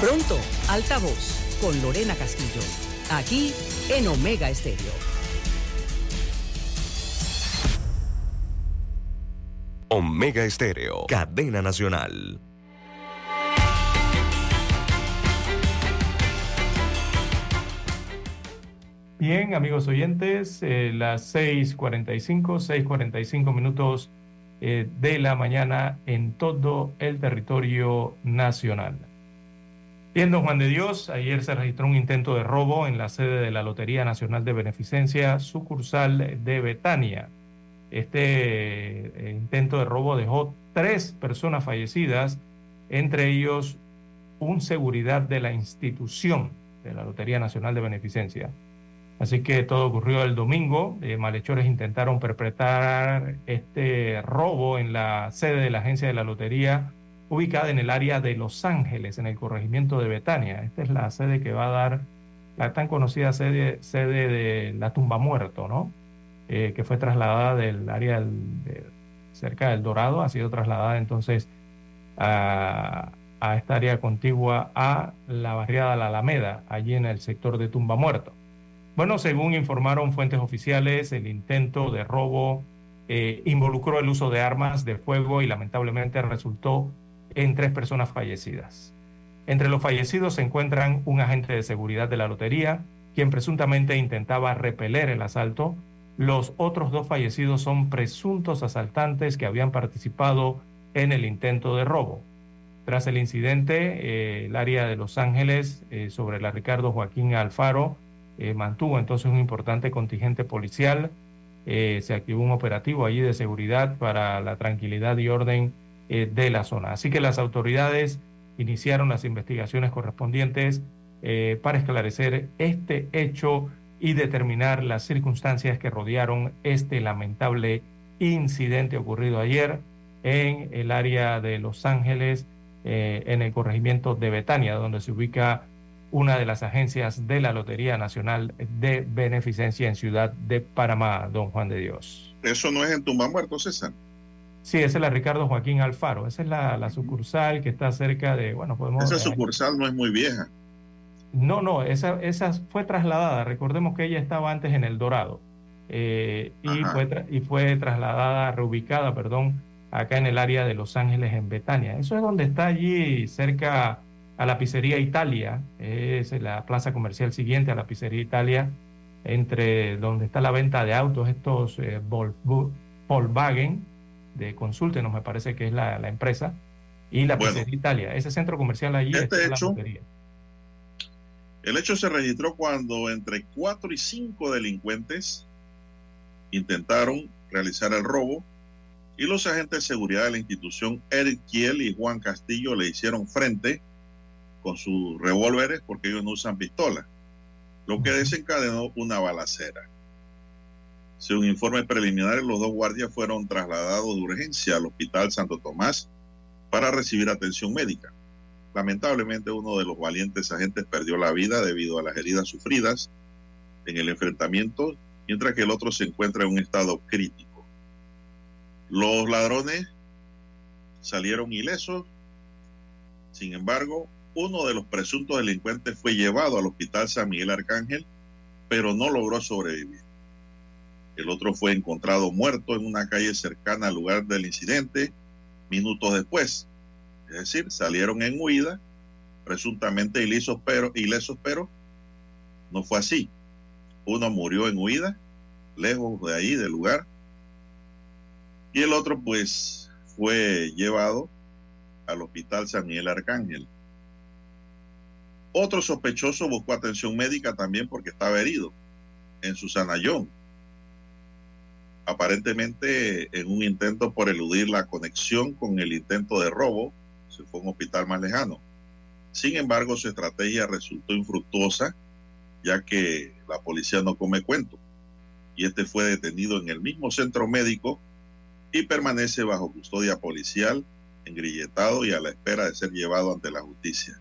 Pronto, Alta Voz, con Lorena Castillo. Aquí en Omega Estéreo. Omega Estéreo, cadena nacional. Bien, amigos oyentes, eh, las 6:45, 6:45 minutos eh, de la mañana en todo el territorio nacional. Bien, don Juan de Dios, ayer se registró un intento de robo en la sede de la Lotería Nacional de Beneficencia, sucursal de Betania. Este eh, intento de robo dejó tres personas fallecidas, entre ellos un seguridad de la institución de la Lotería Nacional de Beneficencia. Así que todo ocurrió el domingo. Eh, malhechores intentaron perpetrar este robo en la sede de la agencia de la lotería ubicada en el área de Los Ángeles, en el corregimiento de Betania. Esta es la sede que va a dar la tan conocida sede, sede de la tumba muerto, ¿no? Eh, que fue trasladada del área cerca del Dorado, ha sido trasladada entonces a, a esta área contigua a la barriada La Alameda, allí en el sector de tumba muerto. Bueno, según informaron fuentes oficiales, el intento de robo eh, involucró el uso de armas de fuego y lamentablemente resultó en tres personas fallecidas. Entre los fallecidos se encuentran un agente de seguridad de la lotería, quien presuntamente intentaba repeler el asalto. Los otros dos fallecidos son presuntos asaltantes que habían participado en el intento de robo. Tras el incidente, eh, el área de Los Ángeles, eh, sobre la Ricardo Joaquín Alfaro, eh, mantuvo entonces un importante contingente policial. Eh, se activó un operativo allí de seguridad para la tranquilidad y orden eh, de la zona. Así que las autoridades iniciaron las investigaciones correspondientes para esclarecer este hecho y determinar las circunstancias que rodearon este lamentable incidente ocurrido ayer en el área de Los Ángeles, en el corregimiento de Betania, donde se ubica una de las agencias de la Lotería Nacional de Beneficencia en Ciudad de Panamá, don Juan de Dios. Eso no es en Tumba Muerto, César. Sí, esa es la Ricardo Joaquín Alfaro. Esa es la, sucursal que está cerca de, bueno, podemos... Esa sucursal no es muy vieja. No, no, esa, esa fue trasladada. Recordemos que ella estaba antes en El Dorado eh, y, fue y fue trasladada, reubicada, perdón, acá en el área de Los Ángeles, en Betania. Eso es donde está allí cerca a la pizzería Italia, es la plaza comercial siguiente a la pizzería Italia, entre donde está la venta de autos, estos eh, Volkswagen, de no me parece que es la, empresa, y la pizzería Italia. Ese centro comercial allí este hecho, El hecho se registró cuando entre cuatro y cinco delincuentes intentaron realizar el robo y los agentes de seguridad de la institución Eric Kiel y Juan Castillo le hicieron frente con sus revólveres porque ellos no usan pistola, lo que desencadenó una balacera. Según informes preliminares, los dos guardias fueron trasladados de urgencia al Hospital Santo Tomás para recibir atención médica. Lamentablemente, uno de los valientes agentes perdió la vida debido a las heridas sufridas en el enfrentamiento, mientras que el otro se encuentra en un estado crítico. Los ladrones salieron ilesos, sin embargo, uno de los presuntos delincuentes fue llevado al Hospital San Miguel Arcángel, pero no logró sobrevivir. El otro fue encontrado muerto en una calle cercana al lugar del incidente minutos después. Es decir, salieron en huida, presuntamente ilesos pero, ilesos, pero no fue así. Uno murió en huida, lejos de ahí, del lugar, y el otro pues fue llevado al Hospital San Miguel Arcángel. Otro sospechoso buscó atención médica también porque estaba herido en su sanayón aparentemente en un intento por eludir la conexión con el intento de robo, se fue a un hospital más lejano. Sin embargo, su estrategia resultó infructuosa, ya que la policía no come cuento. Y este fue detenido en el mismo centro médico y permanece bajo custodia policial, engrilletado y a la espera de ser llevado ante la justicia.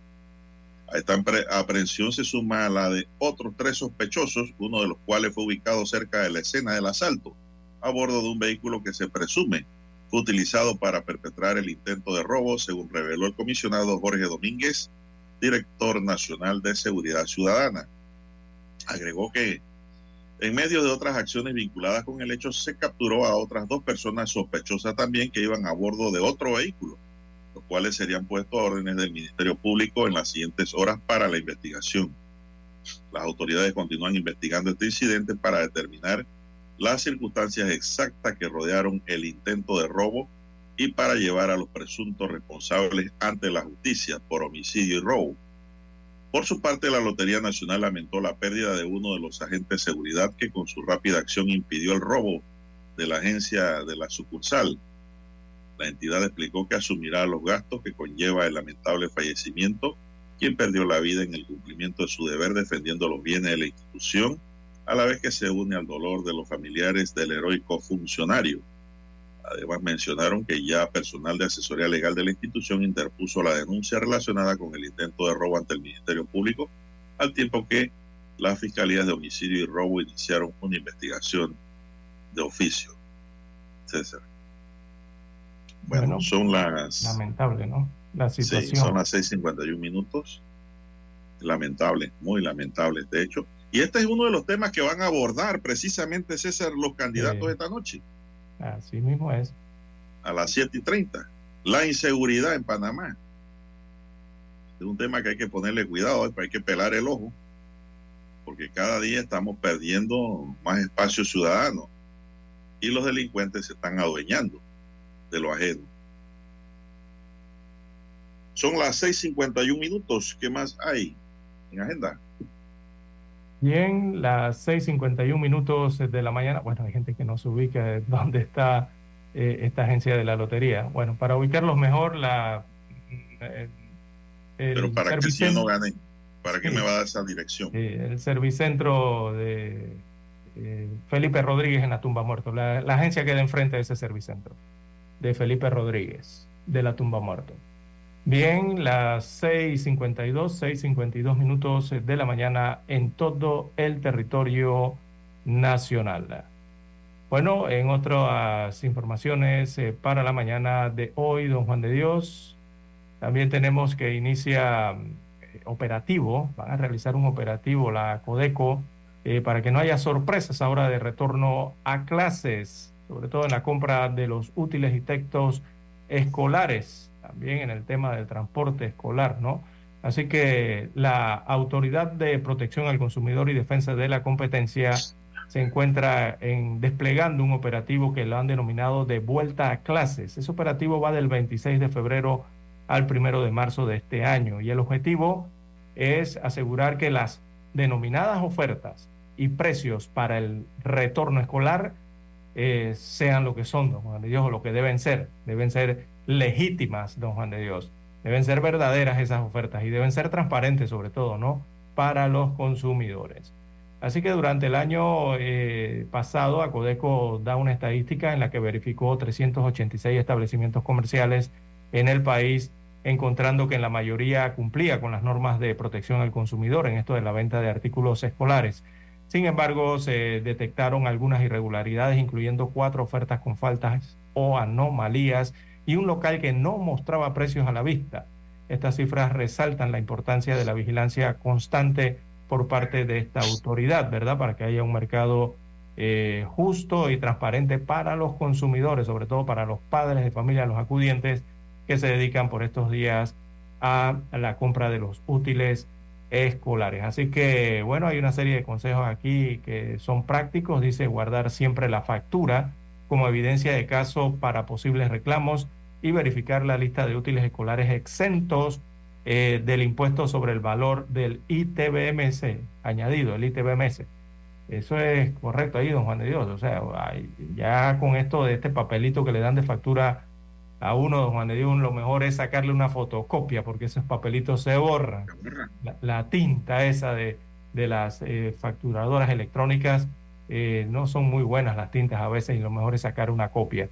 A esta aprehensión se suma la de otros tres sospechosos, uno de los cuales fue ubicado cerca de la escena del asalto a bordo de un vehículo que se presume fue utilizado para perpetrar el intento de robo, según reveló el comisionado Jorge Domínguez, director nacional de Seguridad Ciudadana. Agregó que en medio de otras acciones vinculadas con el hecho, se capturó a otras dos personas sospechosas también que iban a bordo de otro vehículo, cuales serían puestos a órdenes del Ministerio Público en las siguientes horas para la investigación. Las autoridades continúan investigando este incidente para determinar las circunstancias exactas que rodearon el intento de robo y para llevar a los presuntos responsables ante la justicia por homicidio y robo. Por su parte, la Lotería Nacional lamentó la pérdida de uno de los agentes de seguridad que con su rápida acción impidió el robo de la agencia de la sucursal. La entidad explicó que asumirá los gastos que conlleva el lamentable fallecimiento, quien perdió la vida en el cumplimiento de su deber defendiendo los bienes de la institución a la vez que se une al dolor de los familiares del heroico funcionario. Además mencionaron que ya personal de asesoría legal de la institución interpuso la denuncia relacionada con el intento de robo ante el Ministerio Público, al tiempo que las fiscalías de homicidio y robo iniciaron una investigación de oficio. César. Bueno, son las... Lamentable, ¿no? La situación. Sí, son las 6.51 minutos. Lamentable, muy lamentable, de hecho. Y este es uno de los temas que van a abordar precisamente, César, los candidatos esta noche. Así mismo es. A las 7 y 30. La inseguridad en Panamá. Es un tema que hay que ponerle cuidado, hay que pelar el ojo, porque cada día estamos perdiendo más espacio ciudadano y los delincuentes se están adueñando de lo ajeno. Son las 6:51 minutos. ¿Qué más hay en agenda? Bien, las 6.51 minutos de la mañana. Bueno, hay gente que no se ubica dónde está eh, esta agencia de la lotería. Bueno, para ubicarlos mejor, la... Eh, Pero para que si no gane, ¿para qué me va a dar esa dirección? el servicentro de Felipe Rodríguez en la tumba muerto. La, la agencia queda enfrente de ese servicentro, de Felipe Rodríguez, de la tumba muerto. Bien, las 6.52, 6.52 minutos de la mañana en todo el territorio nacional. Bueno, en otras informaciones eh, para la mañana de hoy, don Juan de Dios, también tenemos que inicia eh, operativo, van a realizar un operativo la Codeco eh, para que no haya sorpresas ahora de retorno a clases, sobre todo en la compra de los útiles y textos escolares también en el tema del transporte escolar, ¿no? Así que la Autoridad de Protección al Consumidor y Defensa de la Competencia se encuentra en, desplegando un operativo que lo han denominado de vuelta a clases. Ese operativo va del 26 de febrero al 1 de marzo de este año y el objetivo es asegurar que las denominadas ofertas y precios para el retorno escolar eh, sean lo que son, don Juan de Dios, o lo que deben ser. Deben ser legítimas, don Juan de Dios. Deben ser verdaderas esas ofertas y deben ser transparentes sobre todo, ¿no? Para los consumidores. Así que durante el año eh, pasado, Acodeco da una estadística en la que verificó 386 establecimientos comerciales en el país, encontrando que en la mayoría cumplía con las normas de protección al consumidor en esto de la venta de artículos escolares. Sin embargo, se detectaron algunas irregularidades, incluyendo cuatro ofertas con faltas o anomalías y un local que no mostraba precios a la vista. Estas cifras resaltan la importancia de la vigilancia constante por parte de esta autoridad, ¿verdad? Para que haya un mercado eh, justo y transparente para los consumidores, sobre todo para los padres de familia, los acudientes que se dedican por estos días a la compra de los útiles escolares. Así que, bueno, hay una serie de consejos aquí que son prácticos. Dice guardar siempre la factura como evidencia de caso para posibles reclamos y verificar la lista de útiles escolares exentos eh, del impuesto sobre el valor del ITBMS, añadido, el ITBMS. Eso es correcto ahí, don Juan de Dios. O sea, ya con esto de este papelito que le dan de factura a uno, don Juan de Dios, lo mejor es sacarle una fotocopia porque esos papelitos se borran. La, tinta esa de, de las eh, facturadoras electrónicas eh, no son muy buenas las tintas a veces y lo mejor es sacar una copia.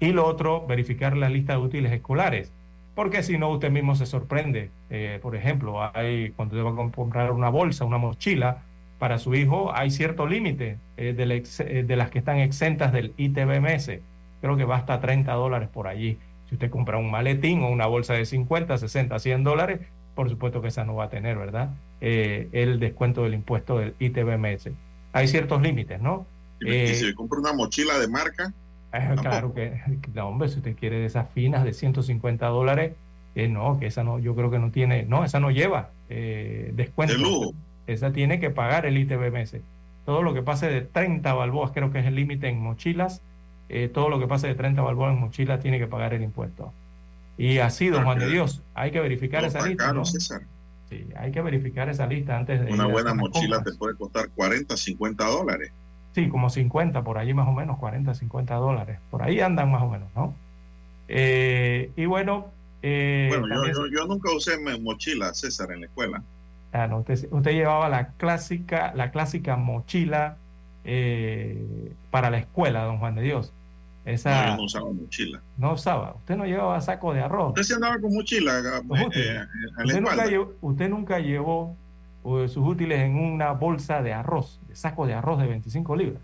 Y lo otro, verificar la lista de útiles escolares porque si no usted mismo se sorprende. Eh, por ejemplo, hay, cuando usted va a comprar una bolsa, una mochila para su hijo, hay cierto límite de, de, las que están exentas del ITBMS. Creo que va hasta 30 dólares por allí. Si usted compra un maletín o una bolsa de 50, 60, 100 dólares, por supuesto que esa no va a tener, ¿verdad? el descuento del impuesto del ITBMS. Hay ciertos límites, ¿no? Y si compra una mochila de marca, claro que, no, hombre, si usted quiere de esas finas de 150 dólares, eh, no, que esa no, yo creo que no tiene, no, esa no lleva eh, descuento. Esa tiene que pagar el ITBMS. Todo lo que pase de 30 balboas, creo que es el límite en mochilas, eh, todo lo que pase de 30 balboas en mochilas tiene que pagar el impuesto. Y así, don Juan de Dios, hay que verificar esa lista. Sí, hay que verificar esa lista antes de... Una buena mochila te puede costar 40, 50 dólares. Sí, como 50, por allí más o menos, 40, 50 dólares. Por ahí andan más o menos, ¿no? Eh, y bueno... Eh, bueno, yo, nunca usé mochila, César, en la escuela. Ah, no, usted, llevaba la clásica, la clásica mochila eh, para la escuela, don Juan de Dios. Esa, no, usaba mochila. No usaba. Usted no llevaba saco de arroz. Usted se andaba con mochila. usted, nunca llevó, usted nunca llevó sus útiles en una bolsa de arroz, de saco de arroz de 25 libras.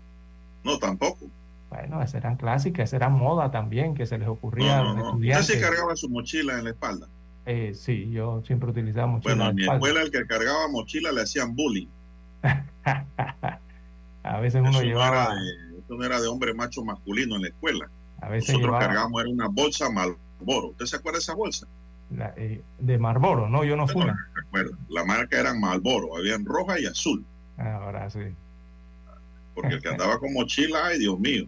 No, tampoco. Bueno, esas eran clásicas, esa era moda también que se les ocurría a los estudiantes. ¿Usted se cargaba su mochila en la espalda? Eh, sí, yo siempre utilizaba mochila. Bueno, en mi escuela el que cargaba mochila le hacían bullying. a veces uno llevaba. Esto no era de hombre macho masculino en la escuela. A veces Nosotros cargábamos era una bolsa Malboro. ¿Usted se acuerda de esa bolsa? Eh, de Marlboro, no, yo no fui. la marca era Marlboro, habían roja y azul. Ahora sí. Porque el que andaba con mochila, ay Dios mío.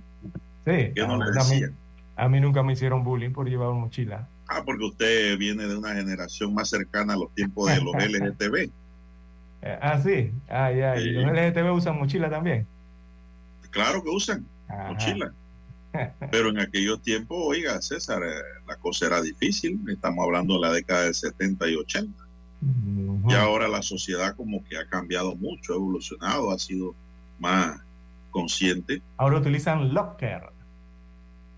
Sí, a, mí, nunca me hicieron bullying por llevar mochila. Ah, porque usted viene de una generación más cercana a los tiempos de los LGTB. Ah, sí. Ah, ya. ¿Y los LGTB usan mochila también? Claro que usan mochila. Pero en aquellos tiempos, oiga, César, eh, la cosa era difícil. Estamos hablando de la década del 70 y 80. Y ahora la sociedad como que ha cambiado mucho, ha evolucionado, ha sido más consciente. Ahora utilizan locker.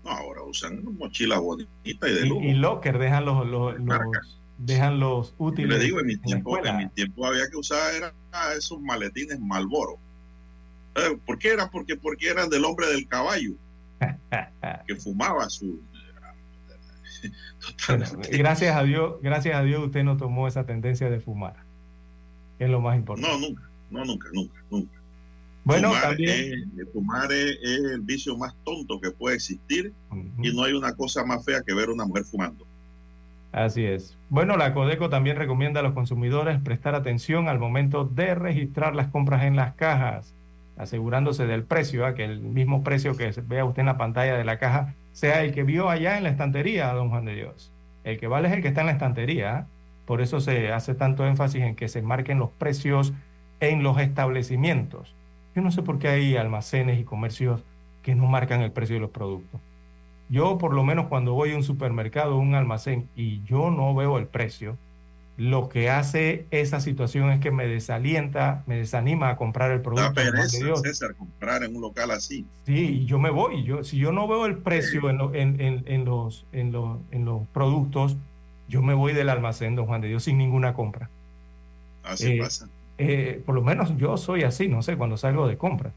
No, ahora usan mochila bonita y de lujo. Y, locker dejan los, los, dejan los útiles. Le digo, en mi tiempo, en mi tiempo había que usar era esos maletines Malboro. Eh, ¿Por qué era? Porque, porque eran del hombre del caballo. que fumaba su gracias a Dios, gracias a Dios usted no tomó esa tendencia de fumar. es lo más importante. No, nunca, no, nunca, nunca, nunca. Bueno, fumar también. Es, fumar es, el vicio más tonto que puede existir y no hay una cosa más fea que ver a una mujer fumando. Así es. Bueno, la Codeco también recomienda a los consumidores prestar atención al momento de registrar las compras en las cajas, asegurándose del precio, ¿ah? que el mismo precio que vea usted en la pantalla de la caja sea el que vio allá en la estantería, don Juan de Dios. El que vale es el que está en la estantería. ¿ah? Por eso se hace tanto énfasis en que se marquen los precios en los establecimientos. Yo no sé por qué hay almacenes y comercios que no marcan el precio de los productos. Yo por lo menos cuando voy a un supermercado o un almacén y yo no veo el precio, lo que hace esa situación es que me desalienta, me desanima a comprar el producto. Da pereza, César, comprar en un local así. Sí, yo me voy. Yo, si yo no veo el precio en, en, en, en, los, en, los, en los productos, yo me voy del almacén, don Juan de Dios, sin ninguna compra. Así pasa. Eh, por lo menos yo soy así, no sé, cuando salgo de compra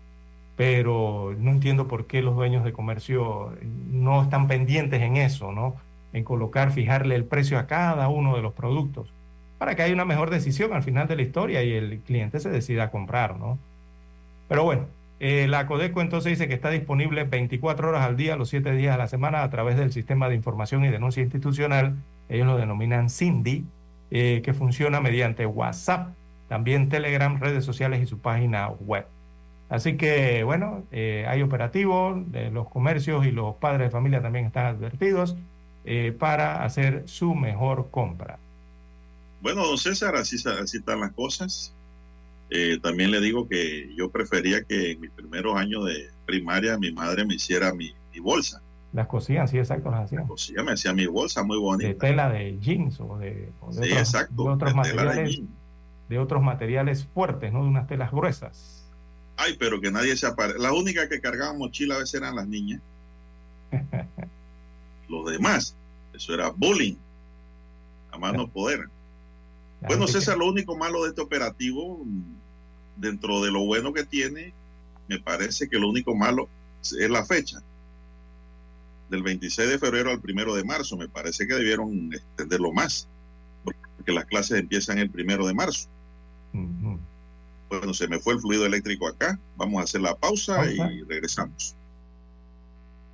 pero no entiendo por qué los dueños de comercio no están pendientes en eso, ¿no? En colocar, fijarle el precio a cada uno de los productos para que haya una mejor decisión al final de la historia y el cliente se decida a comprar, ¿no? Pero bueno, eh, la Codeco entonces dice que está disponible 24 horas al día, los 7 días a la semana a través del sistema de información y denuncia institucional, ellos lo denominan CINDI, eh, que funciona mediante WhatsApp, también Telegram, redes sociales y su página web. Así que, bueno, eh, hay operativos, los comercios y los padres de familia también están advertidos eh, para hacer su mejor compra. Bueno, don César, así, así están las cosas. Eh, también le digo que yo prefería que en mis primeros años de primaria mi madre me hiciera mi, bolsa. Las cosían, sí, exacto, las hacían. Cosía, me hacía mi bolsa muy bonita. De tela de jeans o de, sí, exacto, otros materiales, de otros materiales fuertes, ¿no? De unas telas gruesas. Ay, pero que nadie se aparece. La única que cargaba mochila a veces eran las niñas. Los demás, eso era bullying. A más no poder. Bueno, César, lo único malo de este operativo, dentro de lo bueno que tiene, me parece que lo único malo es la fecha. Del 26 de febrero al 1 de marzo. Me parece que debieron extenderlo más. Porque las clases empiezan el 1 de marzo. Bueno, se me fue el fluido eléctrico acá. Vamos a hacer la pausa, y regresamos.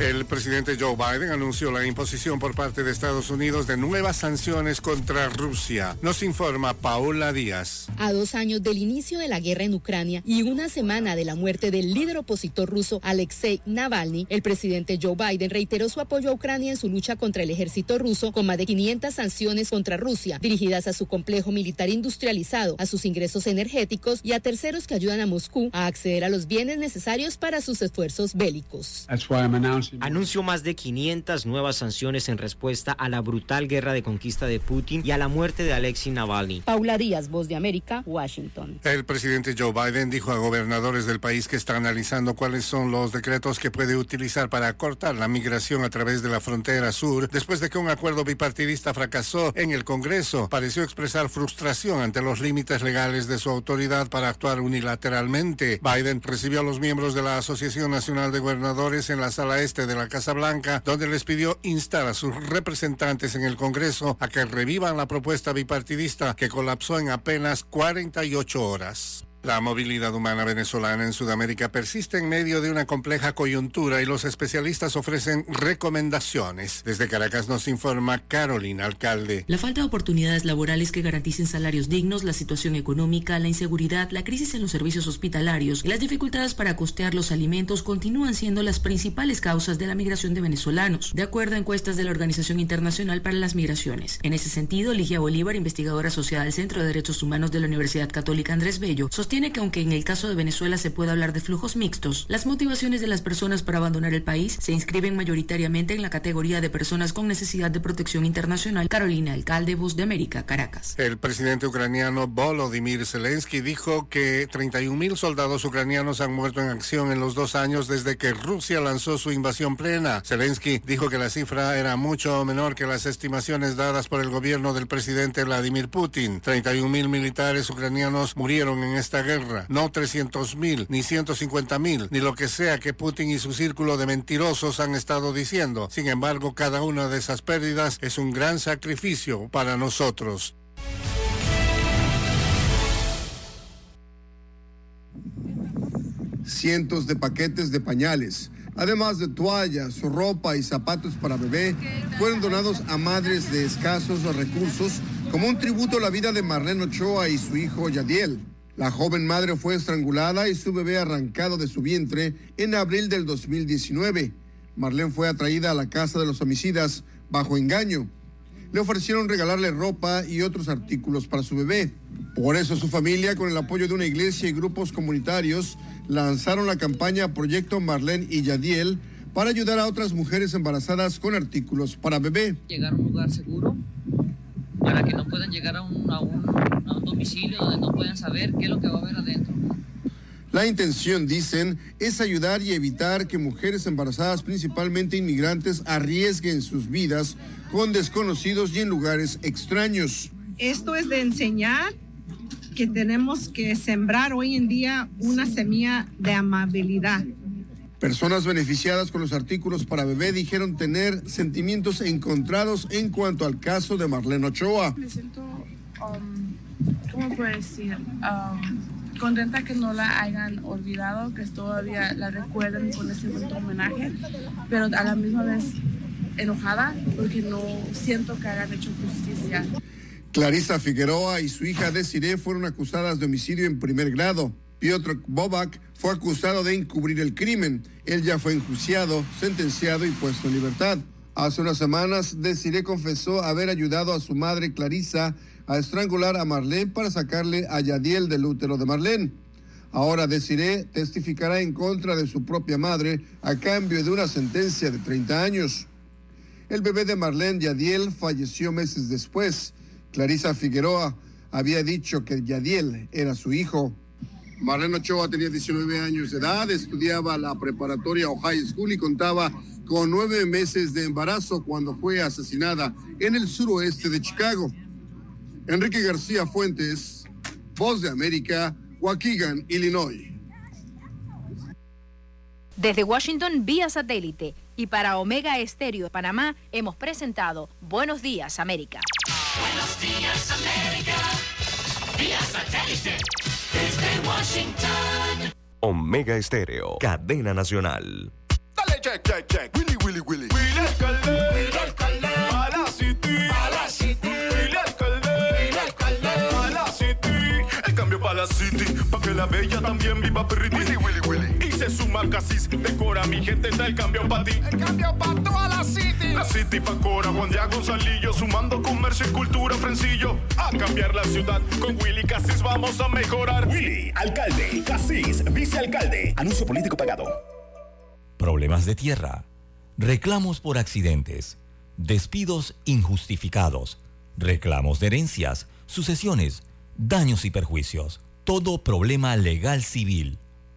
El presidente Joe Biden anunció la imposición por parte de Estados Unidos de nuevas sanciones contra Rusia. Nos informa Paola Díaz. A dos años del inicio de la guerra en Ucrania y una semana de la muerte del líder opositor ruso Alexei Navalny, el presidente Joe Biden reiteró su apoyo a Ucrania en su lucha contra el ejército ruso con más de 500 sanciones contra Rusia, dirigidas a su complejo militar industrializado, a sus ingresos energéticos y a terceros que ayudan a Moscú a acceder a los bienes necesarios para sus esfuerzos bélicos. Anunció más de 500 nuevas sanciones en respuesta a la brutal guerra de conquista de Putin y a la muerte de Alexei Navalny. Paula Díaz, Voz de América, Washington. El presidente Joe Biden dijo a gobernadores del país que está analizando cuáles son los decretos que puede utilizar para cortar la migración a través de la frontera sur después de que un acuerdo bipartidista fracasó en el Congreso. Pareció expresar frustración ante los límites legales de su autoridad para actuar unilateralmente. Biden recibió a los miembros de la Asociación Nacional de Gobernadores en la sala este de la Casa Blanca, donde les pidió instar a sus representantes en el Congreso a que revivan la propuesta bipartidista que colapsó en apenas 48 horas. La movilidad humana venezolana en Sudamérica persiste en medio de una compleja coyuntura y los especialistas ofrecen recomendaciones. Desde Caracas nos informa Carolina Alcalde. La falta de oportunidades laborales que garanticen salarios dignos, la situación económica, la inseguridad, la crisis en los servicios hospitalarios y las dificultades para costear los alimentos continúan siendo las principales causas de la migración de venezolanos, de acuerdo a encuestas de la Organización Internacional para las Migraciones. En ese sentido, Ligia Bolívar, investigadora asociada al Centro de Derechos Humanos de la Universidad Católica Andrés Bello, sostiene que aunque en el caso de Venezuela se puede hablar de flujos mixtos, las motivaciones de las personas para abandonar el país se inscriben mayoritariamente en la categoría de personas con necesidad de protección internacional. Carolina Alcalde, Voz de América, Caracas. El presidente ucraniano Volodymyr Zelensky dijo que 31 mil soldados ucranianos han muerto en acción en los dos años desde que Rusia lanzó su invasión plena. Zelensky dijo que la cifra era mucho menor que las estimaciones dadas por el gobierno del presidente Vladimir Putin. 31 mil militares ucranianos murieron en esta guerra, no 300 mil, ni 150 mil, ni lo que sea que Putin y su círculo de mentirosos han estado diciendo. Sin embargo, cada una de esas pérdidas es un gran sacrificio para nosotros. Cientos de paquetes de pañales, además de toallas, ropa y zapatos para bebé, fueron donados a madres de escasos recursos como un tributo a la vida de Marlene Ochoa y su hijo Yadiel. La joven madre fue estrangulada y su bebé arrancado de su vientre en abril del 2019. Marlene fue atraída a la casa de los homicidas bajo engaño. Le ofrecieron regalarle ropa y otros artículos para su bebé. Por eso su familia, con el apoyo de una iglesia y grupos comunitarios, lanzaron la campaña Proyecto Marlene y Yadiel para ayudar a otras mujeres embarazadas con artículos para bebé. Llegar a un lugar seguro para que no puedan llegar a un, a un, a un domicilio donde no puedan saber qué es lo que va a haber adentro. La intención, dicen, es ayudar y evitar que mujeres embarazadas, principalmente inmigrantes, arriesguen sus vidas con desconocidos y en lugares extraños. Esto es de enseñar que tenemos que sembrar hoy en día una semilla de amabilidad. Personas beneficiadas con los artículos para bebé dijeron tener sentimientos encontrados en cuanto al caso de Marlene Ochoa. Me siento, um, ¿cómo puedo decir? Um, contenta que no la hayan olvidado, que todavía la recuerden con ese bonito homenaje, pero a la misma vez enojada porque no siento que hayan hecho justicia. Clarisa Figueroa y su hija Desiree fueron acusadas de homicidio en primer grado. Piotr Bobak fue acusado de encubrir el crimen. Él ya fue enjuiciado, sentenciado y puesto en libertad. Hace unas semanas, Desiree confesó haber ayudado a su madre Clarisa a estrangular a Marlene para sacarle a Yadiel del útero de Marlene. Ahora Desiree testificará en contra de su propia madre a cambio de una sentencia de 30 años. El bebé de Marlene Yadiel falleció meses después. Clarisa Figueroa había dicho que Yadiel era su hijo. Marlene Ochoa tenía 19 años de edad, estudiaba la preparatoria o high school y contaba con nueve meses de embarazo cuando fue asesinada en el suroeste de Chicago. Enrique García Fuentes, Voz de América, Waukegan, Illinois. Desde Washington, vía satélite. Y para Omega Estéreo de Panamá, hemos presentado Buenos Días, América. Buenos días, América. Vía satélite. Desde Washington. Omega Estéreo, cadena nacional. Dale, check, check, check. Willy, Willy, Willy. Willy alcalde. Willy alcalde. A la city. A la city. Willy alcalde. Willy alcalde. A la city. El cambio para la city. Pa' que la bella también viva. Willy, Willy, Willy. Suma Casis. Decora mi gente, está el cambio para ti. El cambio para toda la city. La city pa' Cora, Juan Diego Gonzalillo. Sumando comercio y cultura, Frencillo. A cambiar la ciudad. Con Willy Casis vamos a mejorar. Willy, alcalde. Casis, vicealcalde. Anuncio político pagado. Problemas de tierra, reclamos por accidentes, despidos injustificados, reclamos de herencias, sucesiones, daños y perjuicios. Todo problema legal civil,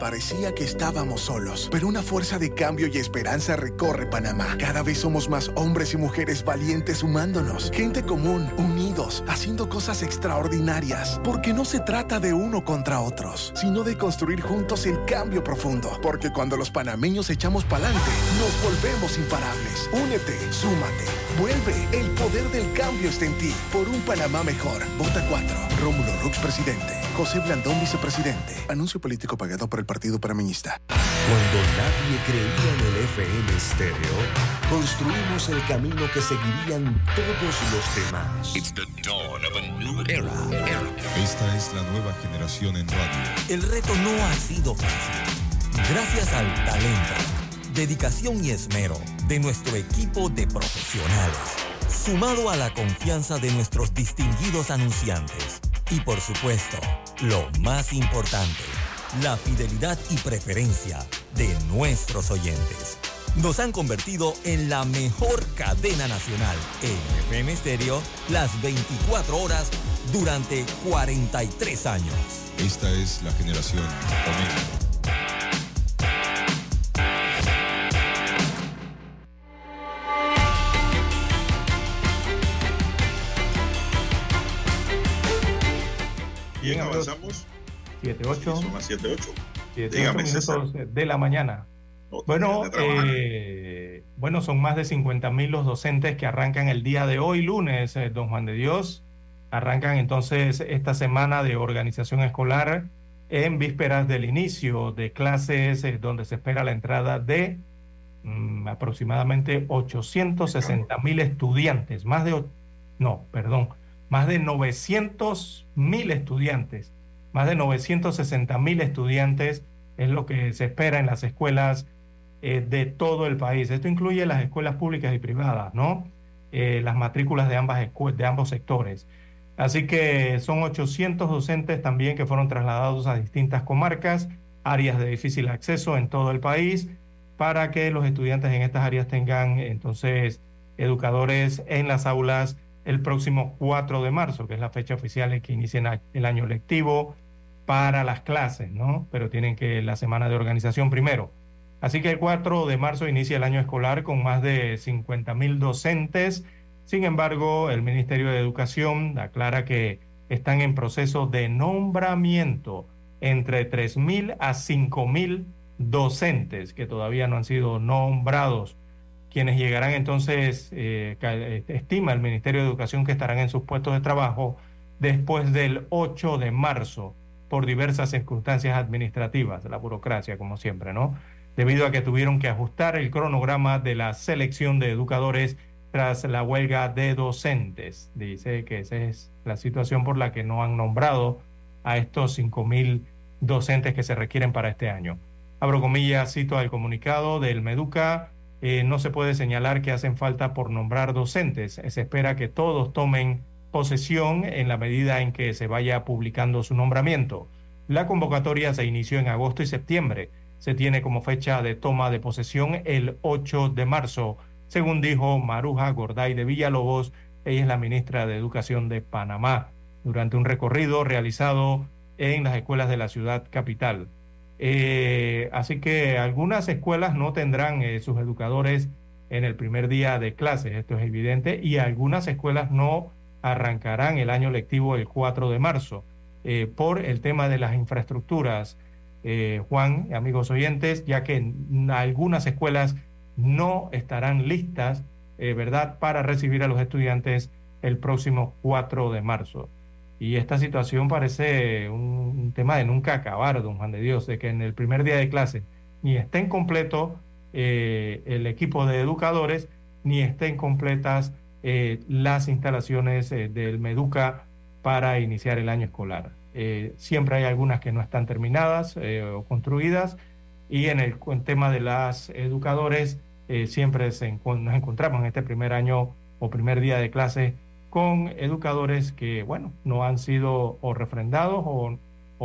Parecía que estábamos solos, pero una fuerza de cambio y esperanza recorre Panamá. Cada vez somos más hombres y mujeres valientes sumándonos. Gente común, unidos, haciendo cosas extraordinarias. Porque no se trata de uno contra otros, sino de construir juntos el cambio profundo. Porque cuando los panameños echamos pa'lante, nos volvemos imparables. Únete, súmate, vuelve. El poder del cambio está en ti. Por un Panamá mejor. Vota 4. Rómulo Rux, presidente. José Blandón, vicepresidente. Anuncio político pagado por el Partido Panameñista. Cuando nadie creía en el FM estéreo, construimos el camino que seguirían todos los demás. Esta es la nueva generación en radio. El reto no ha sido fácil. Gracias al talento, dedicación y esmero de nuestro equipo de profesionales, sumado a la confianza de nuestros distinguidos anunciantes y por supuesto, lo más importante, la fidelidad y preferencia de nuestros oyentes. Nos han convertido en la mejor cadena nacional en FM Stereo las 24 horas durante 43 años. Esta es la generación Omega. Bien, avanzamos. 7-8. Son las 7-8. 7, Dígame, minutos César. de la mañana. Bueno, eh, bueno, son más de 50 mil los docentes que arrancan el día de hoy, lunes, eh, don Juan de Dios. Arrancan entonces esta semana de organización escolar en vísperas del inicio de clases, eh, donde se espera la entrada de mm, aproximadamente 860 mil estudiantes, más de, no, perdón, más de 900 mil estudiantes, más de 960 mil estudiantes es lo que se espera en las escuelas eh, de todo el país. Esto incluye las escuelas públicas y privadas, ¿no? Eh, las matrículas de, ambas de ambos sectores. Así que son 800 docentes también que fueron trasladados a distintas comarcas, áreas de difícil acceso en todo el país, para que los estudiantes en estas áreas tengan entonces educadores en las aulas el próximo 4 de marzo, que es la fecha oficial en que inicia el año lectivo para las clases, ¿no? Pero tienen que la semana de organización primero. Así que el 4 de marzo inicia el año escolar con más de 50 mil docentes. Sin embargo, el Ministerio de Educación aclara que están en proceso de nombramiento entre 3 mil a 5 mil docentes que todavía no han sido nombrados, quienes llegarán entonces, eh, eh, estima el Ministerio de Educación que estarán en sus puestos de trabajo después del 8 de marzo por diversas circunstancias administrativas, la burocracia como siempre, ¿no? Debido a que tuvieron que ajustar el cronograma de la selección de educadores tras la huelga de docentes. Dice que esa es la situación por la que no han nombrado a estos 5.000 docentes que se requieren para este año. Abro comillas, cito al comunicado del Meduca, eh, no se puede señalar que hacen falta por nombrar docentes. Se espera que todos tomen posesión en la medida en que se vaya publicando su nombramiento. La convocatoria se inició en agosto y septiembre. Se tiene como fecha de toma de posesión el 8 de marzo, según dijo Maruja Gorday de Villalobos, ella es la ministra de Educación de Panamá, durante un recorrido realizado en las escuelas de la ciudad capital. Eh, así que algunas escuelas no tendrán eh, sus educadores en el primer día de clases, esto es evidente, y algunas escuelas no arrancarán el año lectivo el 4 de marzo eh, por el tema de las infraestructuras, Juan, amigos oyentes, ya que algunas escuelas no estarán listas, ¿verdad?, para recibir a los estudiantes el próximo 4 de marzo. Y esta situación parece un tema de nunca acabar, don Juan de Dios, de que en el primer día de clase ni estén completo eh, el equipo de educadores, ni estén completas eh, las instalaciones eh, del Meduca para iniciar el año escolar. Eh, siempre hay algunas que no están terminadas eh, o construidas y en el en tema de las educadores eh, siempre se nos encontramos en este primer año o primer día de clase con educadores que, bueno, no han sido o refrendados o,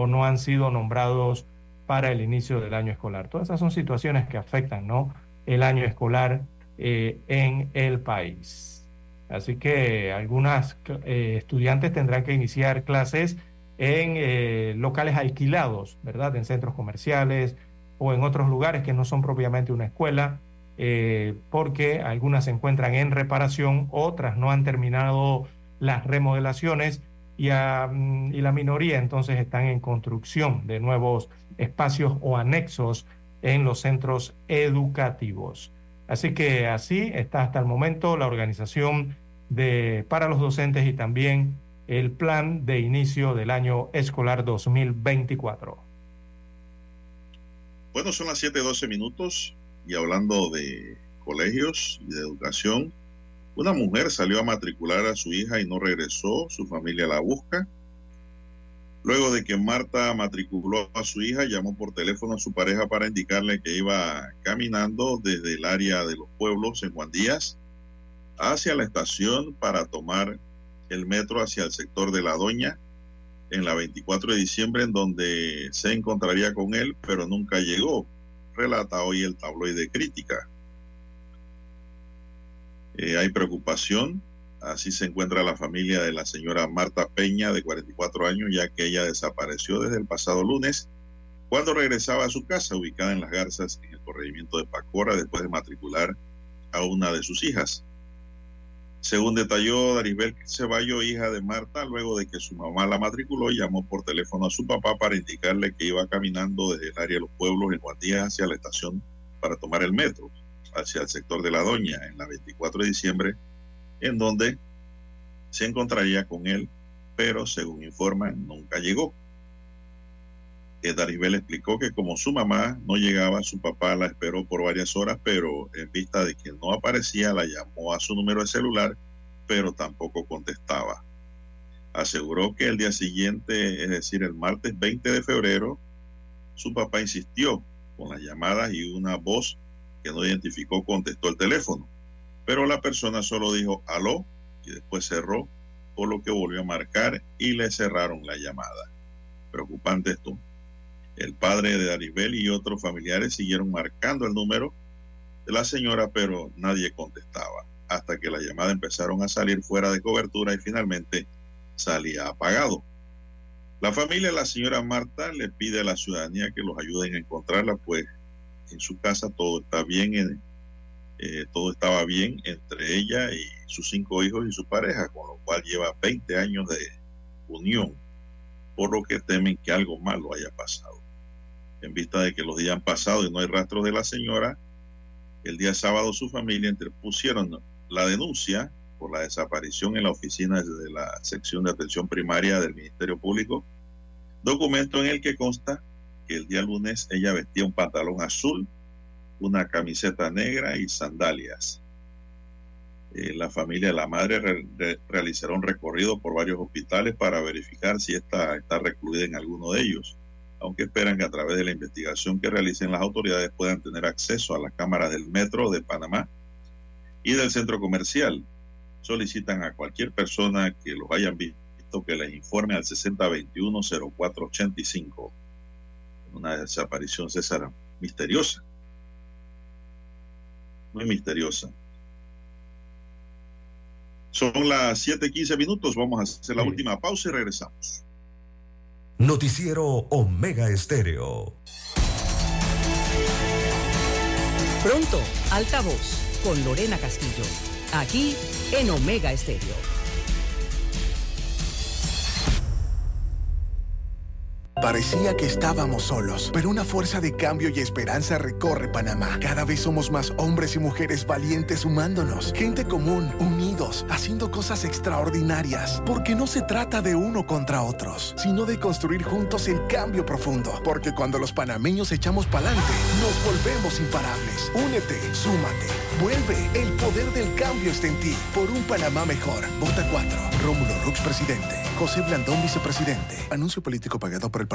no han sido nombrados para el inicio del año escolar. Todas esas son situaciones que afectan, ¿no? El año escolar eh, en el país. Así que algunas eh, estudiantes tendrán que iniciar clases en eh, locales alquilados, ¿verdad? En centros comerciales o en otros lugares que no son propiamente una escuela, eh, porque algunas se encuentran en reparación, otras no han terminado las remodelaciones y, a, mm, y la minoría entonces están en construcción de nuevos espacios o anexos en los centros educativos. Así que así está hasta el momento la organización de, para los docentes y también el plan de inicio del año escolar 2024. Bueno, son las 7:12 minutos y hablando de colegios y de educación, una mujer salió a matricular a su hija y no regresó, su familia la busca. Luego de que Marta matriculó a su hija, llamó por teléfono a su pareja para indicarle que iba caminando desde el área de los pueblos en Juan Díaz hacia la estación para tomar el metro hacia el sector de La Doña en la 24 de diciembre en donde se encontraría con él, pero nunca llegó, relata hoy el tabloide Crítica. Eh, hay preocupación, así se encuentra la familia de la señora Marta Peña, de 44 años, ya que ella desapareció desde el pasado lunes, cuando regresaba a su casa ubicada en Las Garzas, en el corregimiento de Pacora, después de matricular a una de sus hijas. Según detalló Daribel Ceballo, hija de Marta, luego de que su mamá la matriculó, llamó por teléfono a su papá para indicarle que iba caminando desde el área de los pueblos en Guandías hacia la estación para tomar el metro, hacia el sector de La Doña, en la 24 de diciembre, en donde se encontraría con él, pero según informa, nunca llegó. Daribel explicó que como su mamá no llegaba, su papá la esperó por varias horas, pero en vista de que no aparecía, la llamó a su número de celular, pero tampoco contestaba. Aseguró que el día siguiente, es decir, el martes 20 de febrero, su papá insistió con las llamadas y una voz que no identificó contestó el teléfono, pero la persona solo dijo aló y después cerró, por lo que volvió a marcar y le cerraron la llamada. Preocupante esto. El padre de Daribel y otros familiares siguieron marcando el número de la señora, pero nadie contestaba, hasta que las llamadas empezaron a salir fuera de cobertura y finalmente salía apagado. La familia de la señora Marta le pide a la ciudadanía que los ayuden a encontrarla, pues en su casa todo está bien, eh, todo estaba bien entre ella y sus cinco hijos y su pareja, con lo cual lleva 20 años de unión, por lo que temen que algo malo haya pasado en vista de que los días han pasado y no hay rastros de la señora, el día sábado su familia interpusieron la denuncia por la desaparición en la oficina de la sección de atención primaria del Ministerio Público, documento en el que consta que el día lunes ella vestía un pantalón azul, una camiseta negra y sandalias. Eh, la familia de la madre realizará un recorrido por varios hospitales para verificar si esta está recluida en alguno de ellos aunque esperan que a través de la investigación que realicen las autoridades puedan tener acceso a las cámaras del metro de Panamá y del centro comercial. Solicitan a cualquier persona que los hayan visto que les informe al 6021-0485. Una desaparición, César, misteriosa. Muy misteriosa. Son las 7:15 minutos. Vamos a hacer la última pausa y regresamos. Noticiero Omega Estéreo. Pronto, altavoz con Lorena Castillo. Aquí en Omega Estéreo. Parecía que estábamos solos, pero una fuerza de cambio y esperanza recorre Panamá. Cada vez somos más hombres y mujeres valientes sumándonos, gente común, unidos, haciendo cosas extraordinarias, porque no se trata de uno contra otros, sino de construir juntos el cambio profundo, porque cuando los panameños echamos pa'lante, nos volvemos imparables. Únete, súmate, vuelve, el poder del cambio está en ti, por un Panamá mejor. Vota 4, Rómulo Rux presidente, José Blandón vicepresidente. Anuncio político pagado por el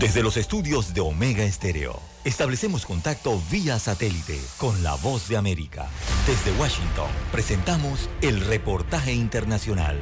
Desde los estudios de Omega Estéreo, establecemos contacto vía satélite con la voz de América. Desde Washington, presentamos el reportaje internacional.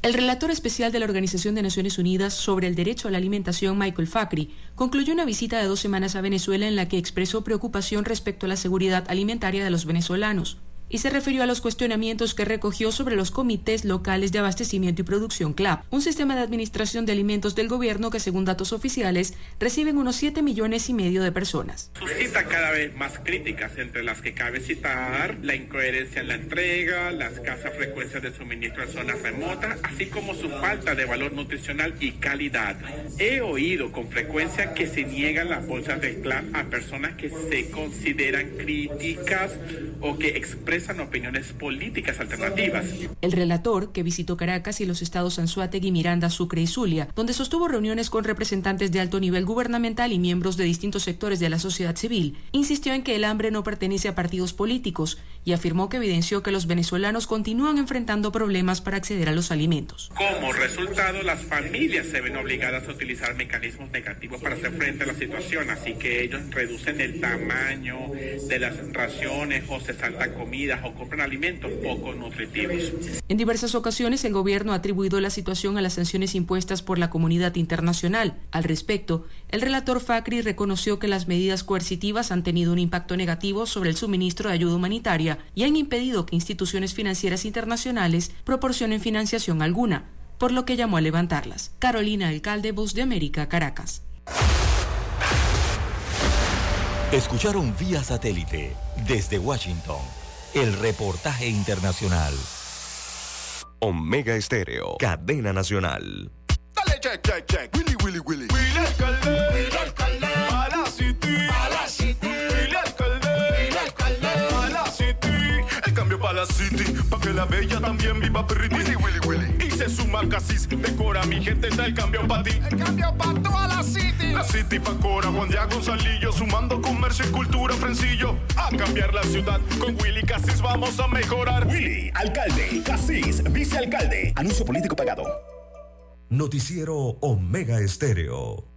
El relator especial de la Organización de Naciones Unidas sobre el derecho a la alimentación, Michael Facri, concluyó una visita de dos semanas a Venezuela en la que expresó preocupación respecto a la seguridad alimentaria de los venezolanos. Y se refirió a los cuestionamientos que recogió sobre los comités locales de abastecimiento y producción CLAP, un sistema de administración de alimentos del gobierno que según datos oficiales reciben unos 7 millones y medio de personas. Suscita cada vez más críticas entre las que cabe citar la incoherencia en la entrega, la escasa frecuencia de suministro en zonas remotas, así como su falta de valor nutricional y calidad. He oído con frecuencia que se niegan las bolsas de CLAP a personas que se consideran críticas o que expresan opiniones políticas alternativas. El relator, que visitó Caracas y los estados Anzuategui, Miranda, Sucre y Zulia, donde sostuvo reuniones con representantes de alto nivel gubernamental y miembros de distintos sectores de la sociedad civil, insistió en que el hambre no pertenece a partidos políticos y afirmó que evidenció que los venezolanos continúan enfrentando problemas para acceder a los alimentos. Como resultado, las familias se ven obligadas a utilizar mecanismos negativos para hacer frente a la situación, así que ellos reducen el tamaño de las raciones o se saltan o compran alimentos poco nutritivos. En diversas ocasiones el gobierno ha atribuido la situación a las sanciones impuestas por la comunidad internacional. Al respecto, el relator Facri reconoció que las medidas coercitivas han tenido un impacto negativo sobre el suministro de ayuda humanitaria y han impedido que instituciones financieras internacionales proporcionen financiación alguna, por lo que llamó a levantarlas. Carolina Alcalde, Voz de América, Caracas. Escucharon vía satélite desde Washington el reportaje internacional. Omega Estéreo, cadena nacional. Dale check, check, check. Willy, Willy, Willy. Willy alcalde. Willy alcalde. A la city. A la city. Willy alcalde. Willy alcalde. A la city. El cambio para la city. Pa' que la bella también viva pretty. Willy, Willy, Willy. Se suma Casis. Decora mi gente. Está el cambio para ti. El cambio para toda la city. La city pa' Cora. Juan Diego Gonzalillo. Sumando comercio y cultura. Frencillo. A cambiar la ciudad. Con Willy Casis vamos a mejorar. Willy, alcalde, Casís, vicealcalde. Anuncio político pagado. Noticiero Omega Estéreo.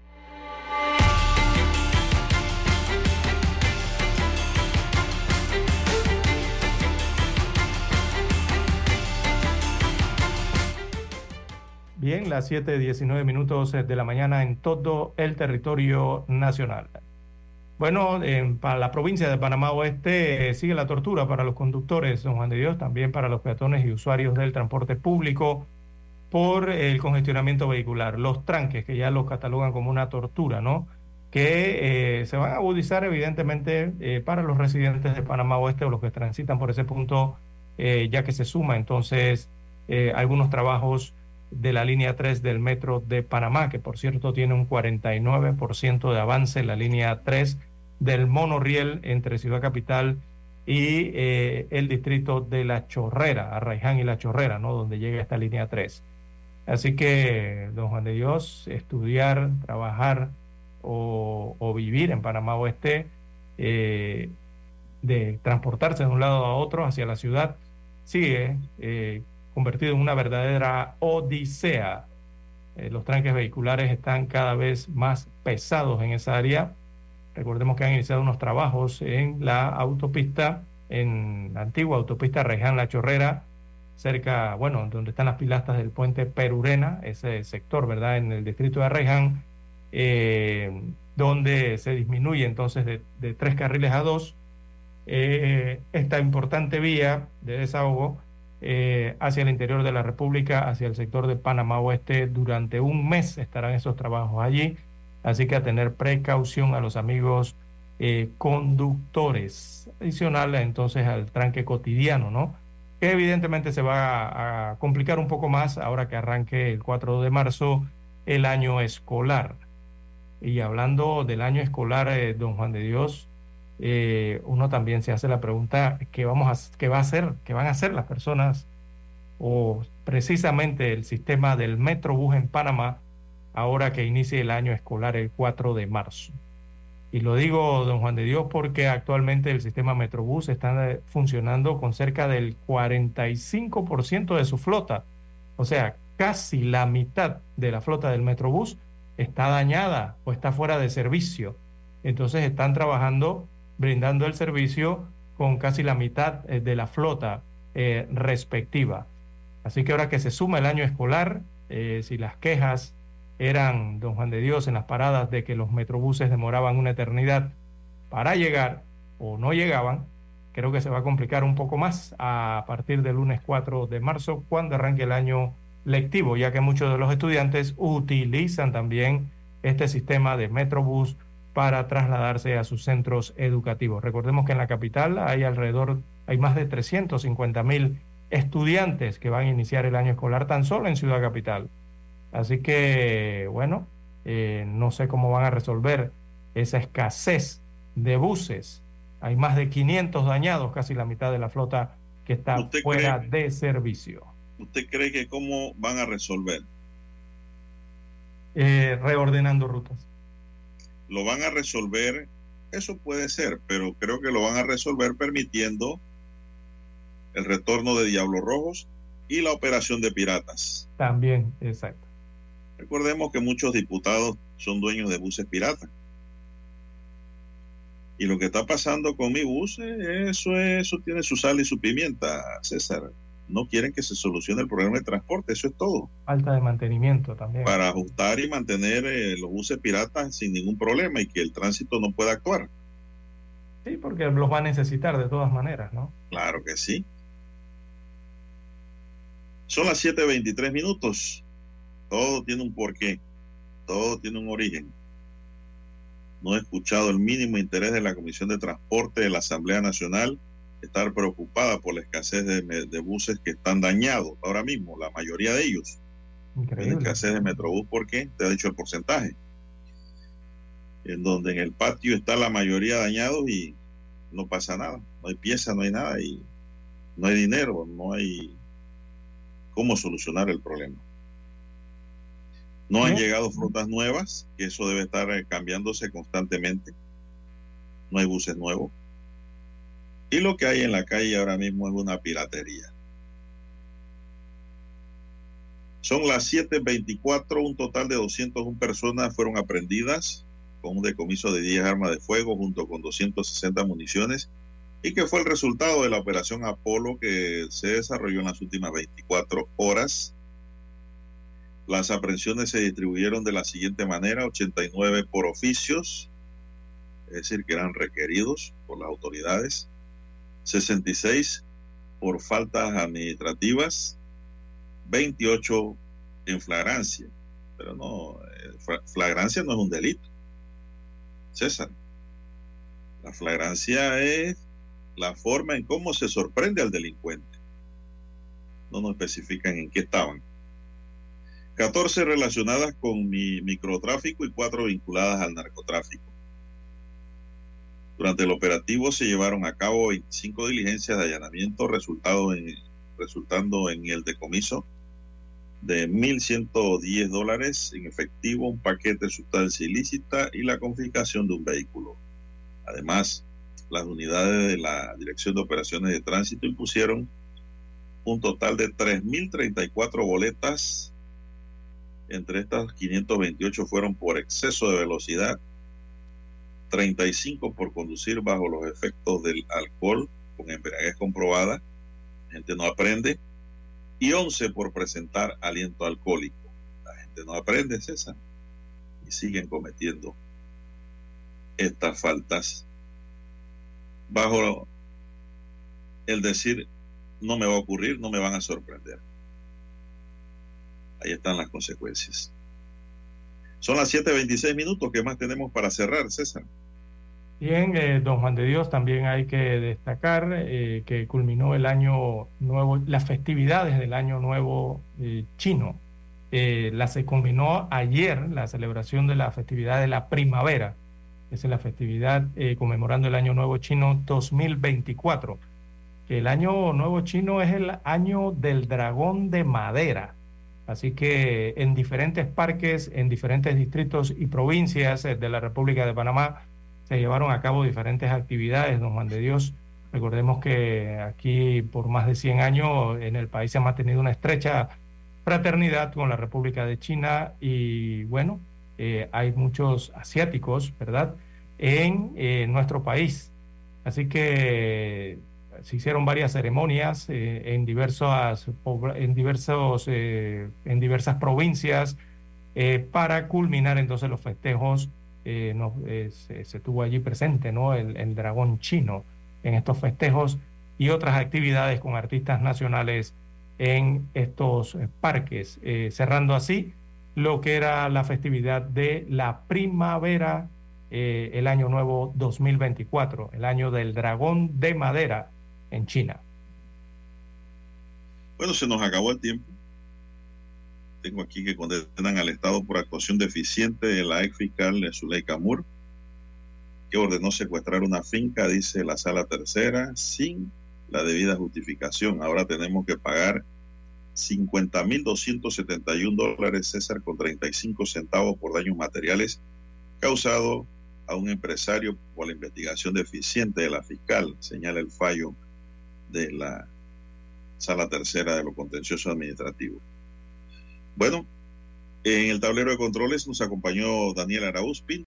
Bien, las 7:19 minutos de la mañana en todo el territorio nacional. Bueno, en, para la provincia de Panamá Oeste eh, sigue la tortura para los conductores, don Juan de Dios, también para los peatones y usuarios del transporte público por el congestionamiento vehicular, los tranques, que ya los catalogan como una tortura, ¿no? Que eh, se van a agudizar evidentemente eh, para los residentes de Panamá Oeste o los que transitan por ese punto, eh, ya que se suma entonces eh, algunos trabajos de la línea 3 del metro de Panamá, que por cierto tiene un 49% de avance en la línea 3 del monorriel entre Ciudad Capital y eh, el distrito de La Chorrera, Arraiján y La Chorrera, ¿no? Donde llega esta línea 3. Así que, don Juan de Dios, estudiar, trabajar o, vivir en Panamá Oeste, eh, de transportarse de un lado a otro hacia la ciudad, sigue eh, convertido en una verdadera odisea. Eh, los tranques vehiculares están cada vez más pesados en esa área. Recordemos que han iniciado unos trabajos en la autopista, en la antigua autopista Reján La Chorrera, cerca, bueno, donde están las pilastas del puente Perurena, ese sector, ¿verdad? En el distrito de Arreján, eh, donde se disminuye entonces de, de tres carriles a dos eh, esta importante vía de desahogo eh, hacia el interior de la República, hacia el sector de Panamá Oeste. Durante un mes estarán esos trabajos allí, así que a tener precaución a los amigos eh, conductores, adicional entonces al tranque cotidiano, ¿no? que evidentemente se va a, complicar un poco más ahora que arranque el 4 de marzo el año escolar. Y hablando del año escolar, eh, don Juan de Dios, eh, uno también se hace la pregunta, ¿qué, vamos a, ¿qué va a hacer? ¿Qué van a hacer las personas? O precisamente el sistema del Metrobús en Panamá ahora que inicie el año escolar el 4 de marzo. Y lo digo, don Juan de Dios, porque actualmente el sistema Metrobús está funcionando con cerca del 45% de su flota. O sea, casi la mitad de la flota del Metrobús está dañada o está fuera de servicio. Entonces están trabajando, brindando el servicio con casi la mitad de la flota eh, respectiva. Así que ahora que se suma el año escolar, eh, si las quejas eran, don Juan de Dios, en las paradas de que los metrobuses demoraban una eternidad para llegar o no llegaban, creo que se va a complicar un poco más a partir del lunes 4 de marzo, cuando arranque el año lectivo, ya que muchos de los estudiantes utilizan también este sistema de Metrobús para trasladarse a sus centros educativos. Recordemos que en la capital hay alrededor, hay más de 350 mil estudiantes que van a iniciar el año escolar tan solo en Ciudad Capital. Así que, bueno, eh, no sé cómo van a resolver esa escasez de buses. Hay más de 500 dañados, casi la mitad de la flota que está fuera de servicio. ¿Usted cree que cómo van a resolver? Eh, reordenando rutas. Lo van a resolver, eso puede ser, pero creo que lo van a resolver permitiendo el retorno de Diablos Rojos y la operación de piratas. También, exacto. Recordemos que muchos diputados son dueños de buses piratas. Y lo que está pasando con mi bus, eso, eso tiene su sal y su pimienta, César. No quieren que se solucione el problema de transporte, eso es todo. Falta de mantenimiento también. Para ajustar y mantener eh, los buses piratas sin ningún problema y que el tránsito no pueda actuar. Sí, porque los va a necesitar de todas maneras, ¿no? Claro que sí. Son las 7.23 minutos. Todo tiene un porqué. Todo tiene un origen no he escuchado el mínimo interés de la Comisión de Transporte de la Asamblea Nacional estar preocupada por la escasez de, buses que están dañados ahora mismo, la mayoría de ellos. La escasez de Metrobús, ¿por qué? Te ha dicho el porcentaje. En donde en el patio está la mayoría dañados y no pasa nada. No hay pieza, no hay nada y no hay dinero, no hay cómo solucionar el problema. No han llegado flotas nuevas, que eso debe estar eh, cambiándose constantemente. No hay buses nuevos. Y lo que hay en la calle ahora mismo es una piratería. Son las 7.24, un total de 201 personas fueron aprendidas con un decomiso de 10 armas de fuego junto con 260 municiones. Y que fue el resultado de la operación Apolo que se desarrolló en las últimas 24 horas las aprehensiones se distribuyeron de la siguiente manera, 89 por oficios, es decir, que eran requeridos por las autoridades, 66 por faltas administrativas, 28 en flagrancia, pero no, eh, flagrancia no es un delito. César, la flagrancia es la forma en cómo se sorprende al delincuente. No nos especifican en qué estaban. 14 relacionadas con mi microtráfico y 4 vinculadas al narcotráfico. Durante el operativo se llevaron a cabo 25 diligencias de allanamiento resultado en, resultando en el decomiso de 1.110 dólares en efectivo, un paquete de sustancia ilícita y la confiscación de un vehículo. Además, las unidades de la Dirección de Operaciones de Tránsito impusieron un total de 3.034 boletas entre estas 528 fueron por exceso de velocidad, 35 por conducir bajo los efectos del alcohol con embriaguez comprobada, la gente no aprende, y 11 por presentar aliento alcohólico. La gente no aprende, César, y siguen cometiendo estas faltas bajo el decir no me va a ocurrir, no me van a sorprender. Ahí están las consecuencias. Son las 7.26 minutos. ¿Qué más tenemos para cerrar, César? Bien, eh, don Juan de Dios, también hay que destacar eh, que culminó el año nuevo, las festividades del año nuevo eh, chino. la se culminó ayer la celebración de la festividad de la primavera. Esa es la festividad conmemorando el año nuevo chino 2024. Que el año nuevo chino es el año del dragón de madera. Así que en diferentes parques, en diferentes distritos y provincias eh, de la República de Panamá se llevaron a cabo diferentes actividades, don Juan de Dios. Recordemos que aquí por más de 100 años en el país se ha mantenido una estrecha fraternidad con la República de China y bueno, eh, hay muchos asiáticos, ¿verdad?, en eh, nuestro país. Así que se hicieron varias ceremonias eh, en, diversas, en, diversos, en diversas provincias para culminar entonces los festejos. No, se, tuvo allí presente el, dragón chino en estos festejos y otras actividades con artistas nacionales en estos eh, parques, eh, cerrando así lo que era la festividad de la primavera, eh, el año nuevo 2024, el año del dragón de madera en China. Bueno, se nos acabó el tiempo. Tengo aquí que condenan al Estado por actuación deficiente de la ex fiscal Zuleika Moore, que ordenó secuestrar una finca, dice la sala tercera, sin la debida justificación. Ahora tenemos que pagar 50.271 dólares, César, con 35 centavos por daños materiales causados a un empresario por la investigación deficiente de la fiscal, señala el fallo de la sala tercera de lo contencioso administrativo. Bueno, en el tablero de controles nos acompañó Daniel Arauz